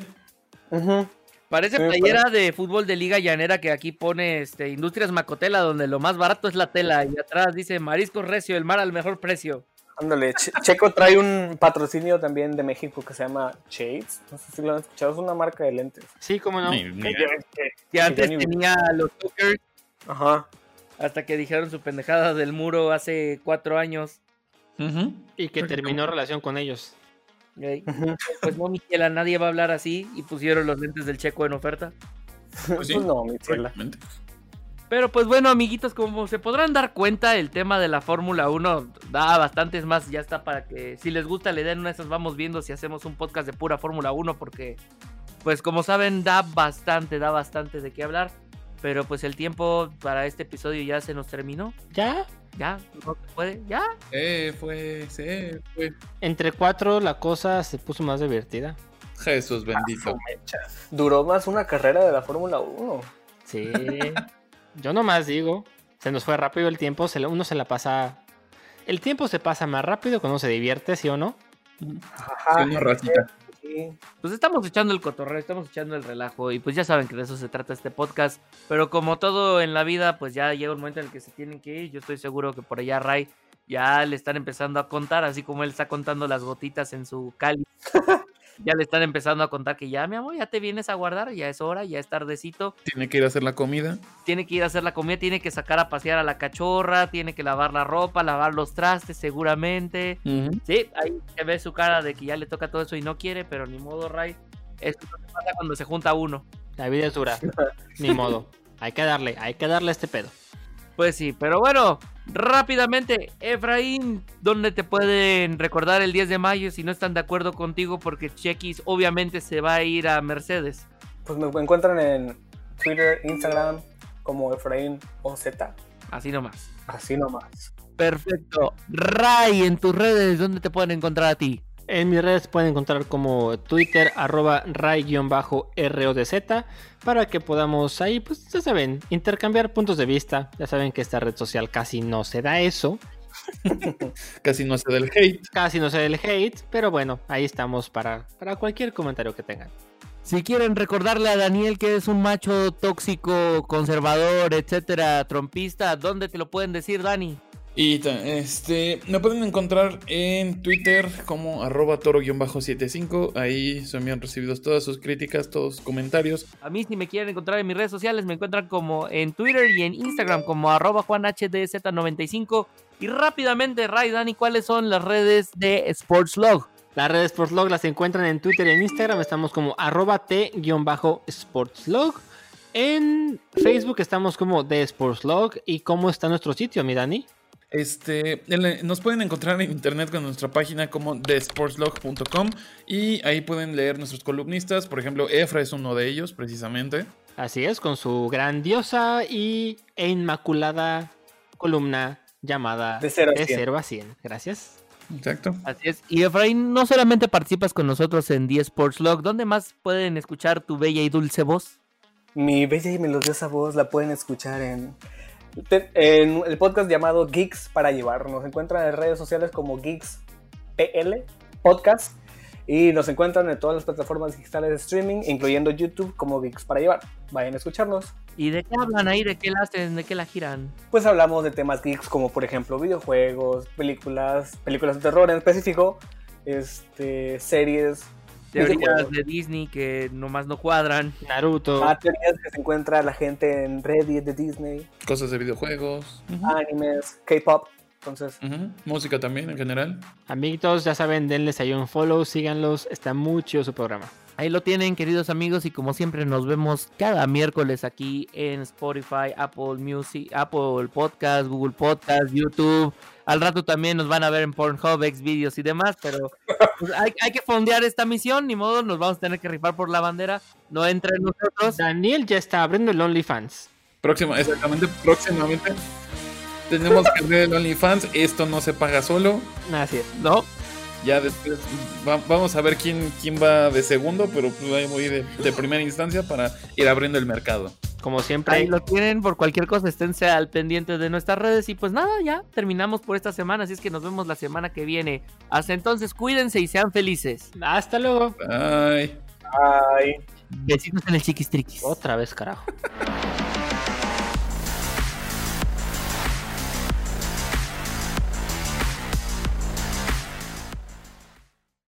[SPEAKER 5] Ujú.
[SPEAKER 1] Parece
[SPEAKER 5] Sí,
[SPEAKER 1] playera de fútbol de liga llanera que aquí pone este Industrias Macotela, donde lo más barato es la tela. Y atrás dice Mariscos Recio, el mar al mejor precio.
[SPEAKER 5] Ándale, Che- Checo trae un patrocinio también de México que se llama Shades. No sé si lo han escuchado, es una marca de lentes.
[SPEAKER 2] Sí, cómo no.
[SPEAKER 3] Ni- ni-
[SPEAKER 1] Que antes tenía los Tuckers,
[SPEAKER 5] Ajá.
[SPEAKER 1] Hasta que dijeron su pendejada del muro hace cuatro años.
[SPEAKER 2] Y que terminó relación con ellos.
[SPEAKER 1] Pues no, Michela, nadie va a hablar así. Y pusieron los lentes del checo en oferta.
[SPEAKER 3] Pues sí.
[SPEAKER 5] Pues no, mi ciela.
[SPEAKER 3] prácticamente.
[SPEAKER 1] Pero pues bueno, amiguitos, como se podrán dar cuenta, el tema de la Fórmula 1 da bastantes más. Ya está para que si les gusta le den una de esas, vamos viendo si hacemos un podcast de pura Fórmula 1. Porque, pues como saben, da bastante, da bastante de qué hablar. Pero pues el tiempo para este episodio ya se nos terminó.
[SPEAKER 2] Ya.
[SPEAKER 1] Ya, no se puede, ya.
[SPEAKER 3] Eh, fue, se fue.
[SPEAKER 2] Entre cuatro la cosa se puso más divertida.
[SPEAKER 3] Jesús bendito.
[SPEAKER 5] Duró más una carrera de la Fórmula 1.
[SPEAKER 2] Sí. Yo nomás digo, se nos fue rápido el tiempo, se le- uno se la pasa... El tiempo se pasa más rápido cuando se divierte, ¿sí o no?
[SPEAKER 5] Ajá.
[SPEAKER 3] Una racita.
[SPEAKER 5] Sí.
[SPEAKER 1] Pues estamos echando el cotorreo, estamos echando el relajo y pues ya saben que de eso se trata este podcast. Pero como todo en la vida, pues ya llega un momento en el que se tienen que ir. Yo estoy seguro que por allá Ray ya le están empezando a contar, así como él está contando las gotitas en su cáliz. ya le están empezando a contar que ya, mi amor, ya te vienes a guardar, ya es hora, ya es tardecito.
[SPEAKER 3] Tiene que ir a hacer la comida.
[SPEAKER 1] Tiene que ir a hacer la comida, tiene que sacar a pasear a la cachorra, tiene que lavar la ropa, lavar los trastes seguramente. Sí, ahí se ve su cara de que ya le toca todo eso y no quiere, pero ni modo, Ray. Eso es lo que pasa cuando se junta uno.
[SPEAKER 2] La vida es dura. Ni modo. Hay que darle, hay que darle a este pedo.
[SPEAKER 1] Pues sí, pero bueno, rápidamente, Efraín, ¿dónde te pueden recordar el 10 de mayo si no están de acuerdo contigo? Porque Chequis obviamente se va a ir a Mercedes.
[SPEAKER 5] Pues me encuentran en Twitter, Instagram como Efraín OZ.
[SPEAKER 1] Así nomás.
[SPEAKER 5] Así nomás.
[SPEAKER 1] Perfecto. Ray, en tus redes, ¿dónde te pueden encontrar a ti?
[SPEAKER 2] En mis redes pueden encontrar como Twitter, arroba ray-rodz, para que podamos ahí, pues ya saben, intercambiar puntos de vista. Ya saben que esta red social casi no se da eso,
[SPEAKER 3] Casi no hace del hate.
[SPEAKER 2] casi no se da el hate, pero bueno, ahí estamos para, para cualquier comentario que tengan.
[SPEAKER 1] Si quieren recordarle a Daniel que es un macho tóxico, conservador, etcétera, trompista, ¿dónde te lo pueden decir, Dani?
[SPEAKER 3] Y este, me pueden encontrar en Twitter como arroba toro-75. Ahí son bien recibidos todas sus críticas, todos sus comentarios.
[SPEAKER 1] A mí si me quieren encontrar en mis redes sociales me encuentran como en Twitter y en Instagram como arroba juanhdz95. Y rápidamente, Ray, Dani, ¿cuáles son las redes de Sportslog?
[SPEAKER 2] Las redes Sportslog las encuentran en Twitter y en Instagram. Estamos como arroba t-sportslog. En Facebook estamos como The Sportslog. ¿Y cómo está nuestro sitio, mi Dani?
[SPEAKER 3] Este, nos pueden encontrar en internet con nuestra página como thesportslog.com y ahí pueden leer nuestros columnistas. Por ejemplo, Efra es uno de ellos, precisamente.
[SPEAKER 2] Así es, con su grandiosa y e inmaculada columna llamada
[SPEAKER 5] De cero a cien.
[SPEAKER 2] 0 a 100. Gracias.
[SPEAKER 3] Exacto.
[SPEAKER 1] Así es. Y Efraín, no solamente participas con nosotros en The Sports Log, ¿dónde más pueden escuchar tu bella y dulce voz?
[SPEAKER 5] Mi bella y melodiosa voz la pueden escuchar en, en el podcast llamado Geeks para Llevar. Nos encuentran en redes sociales como Geeks PL Podcast y nos encuentran en todas las plataformas digitales de streaming, incluyendo YouTube como Geeks para Llevar. Vayan a escucharnos.
[SPEAKER 1] ¿Y de qué hablan ahí? ¿De qué la hacen? ¿De qué la giran?
[SPEAKER 5] Pues hablamos de temas geeks como por ejemplo videojuegos, películas, películas de terror en específico, este, series,
[SPEAKER 1] Teorías
[SPEAKER 5] videojuegos.
[SPEAKER 1] de Disney que nomás no cuadran.
[SPEAKER 2] Naruto.
[SPEAKER 5] Ah, teorías que se encuentra la gente en Reddit de Disney,
[SPEAKER 3] Cosas de videojuegos.
[SPEAKER 5] Animes, K-pop. Entonces.
[SPEAKER 3] Música también en general.
[SPEAKER 2] Amiguitos, ya saben, denles ahí un follow, síganlos. Está muy chido su programa.
[SPEAKER 1] Ahí lo tienen, queridos amigos, y como siempre nos vemos cada miércoles aquí en Spotify, Apple Music, Apple Podcast, Google Podcast, YouTube. Al rato también nos van a ver en Pornhub, Xvideos y demás, pero pues, hay, hay que fondear esta misión, ni modo, nos vamos a tener que rifar por la bandera, no entre nosotros.
[SPEAKER 2] Daniel ya está abriendo el OnlyFans.
[SPEAKER 3] Próxima, exactamente, próximamente. Tenemos que ver el OnlyFans. Esto no se paga solo.
[SPEAKER 2] Así es.
[SPEAKER 1] ¿No?
[SPEAKER 3] Ya después va- vamos a ver quién, quién va de segundo, pero pues ahí voy de, de primera instancia para ir abriendo el mercado.
[SPEAKER 2] Como siempre,
[SPEAKER 1] Ahí lo tienen, por cualquier cosa esténse al pendiente de nuestras redes y pues nada, ya terminamos por esta semana, así es que nos vemos la semana que viene. Hasta entonces, cuídense y sean felices.
[SPEAKER 2] hasta luego.
[SPEAKER 3] Bye.
[SPEAKER 5] ay.
[SPEAKER 1] Besitos en el chiquistriquis.
[SPEAKER 2] Otra vez, carajo.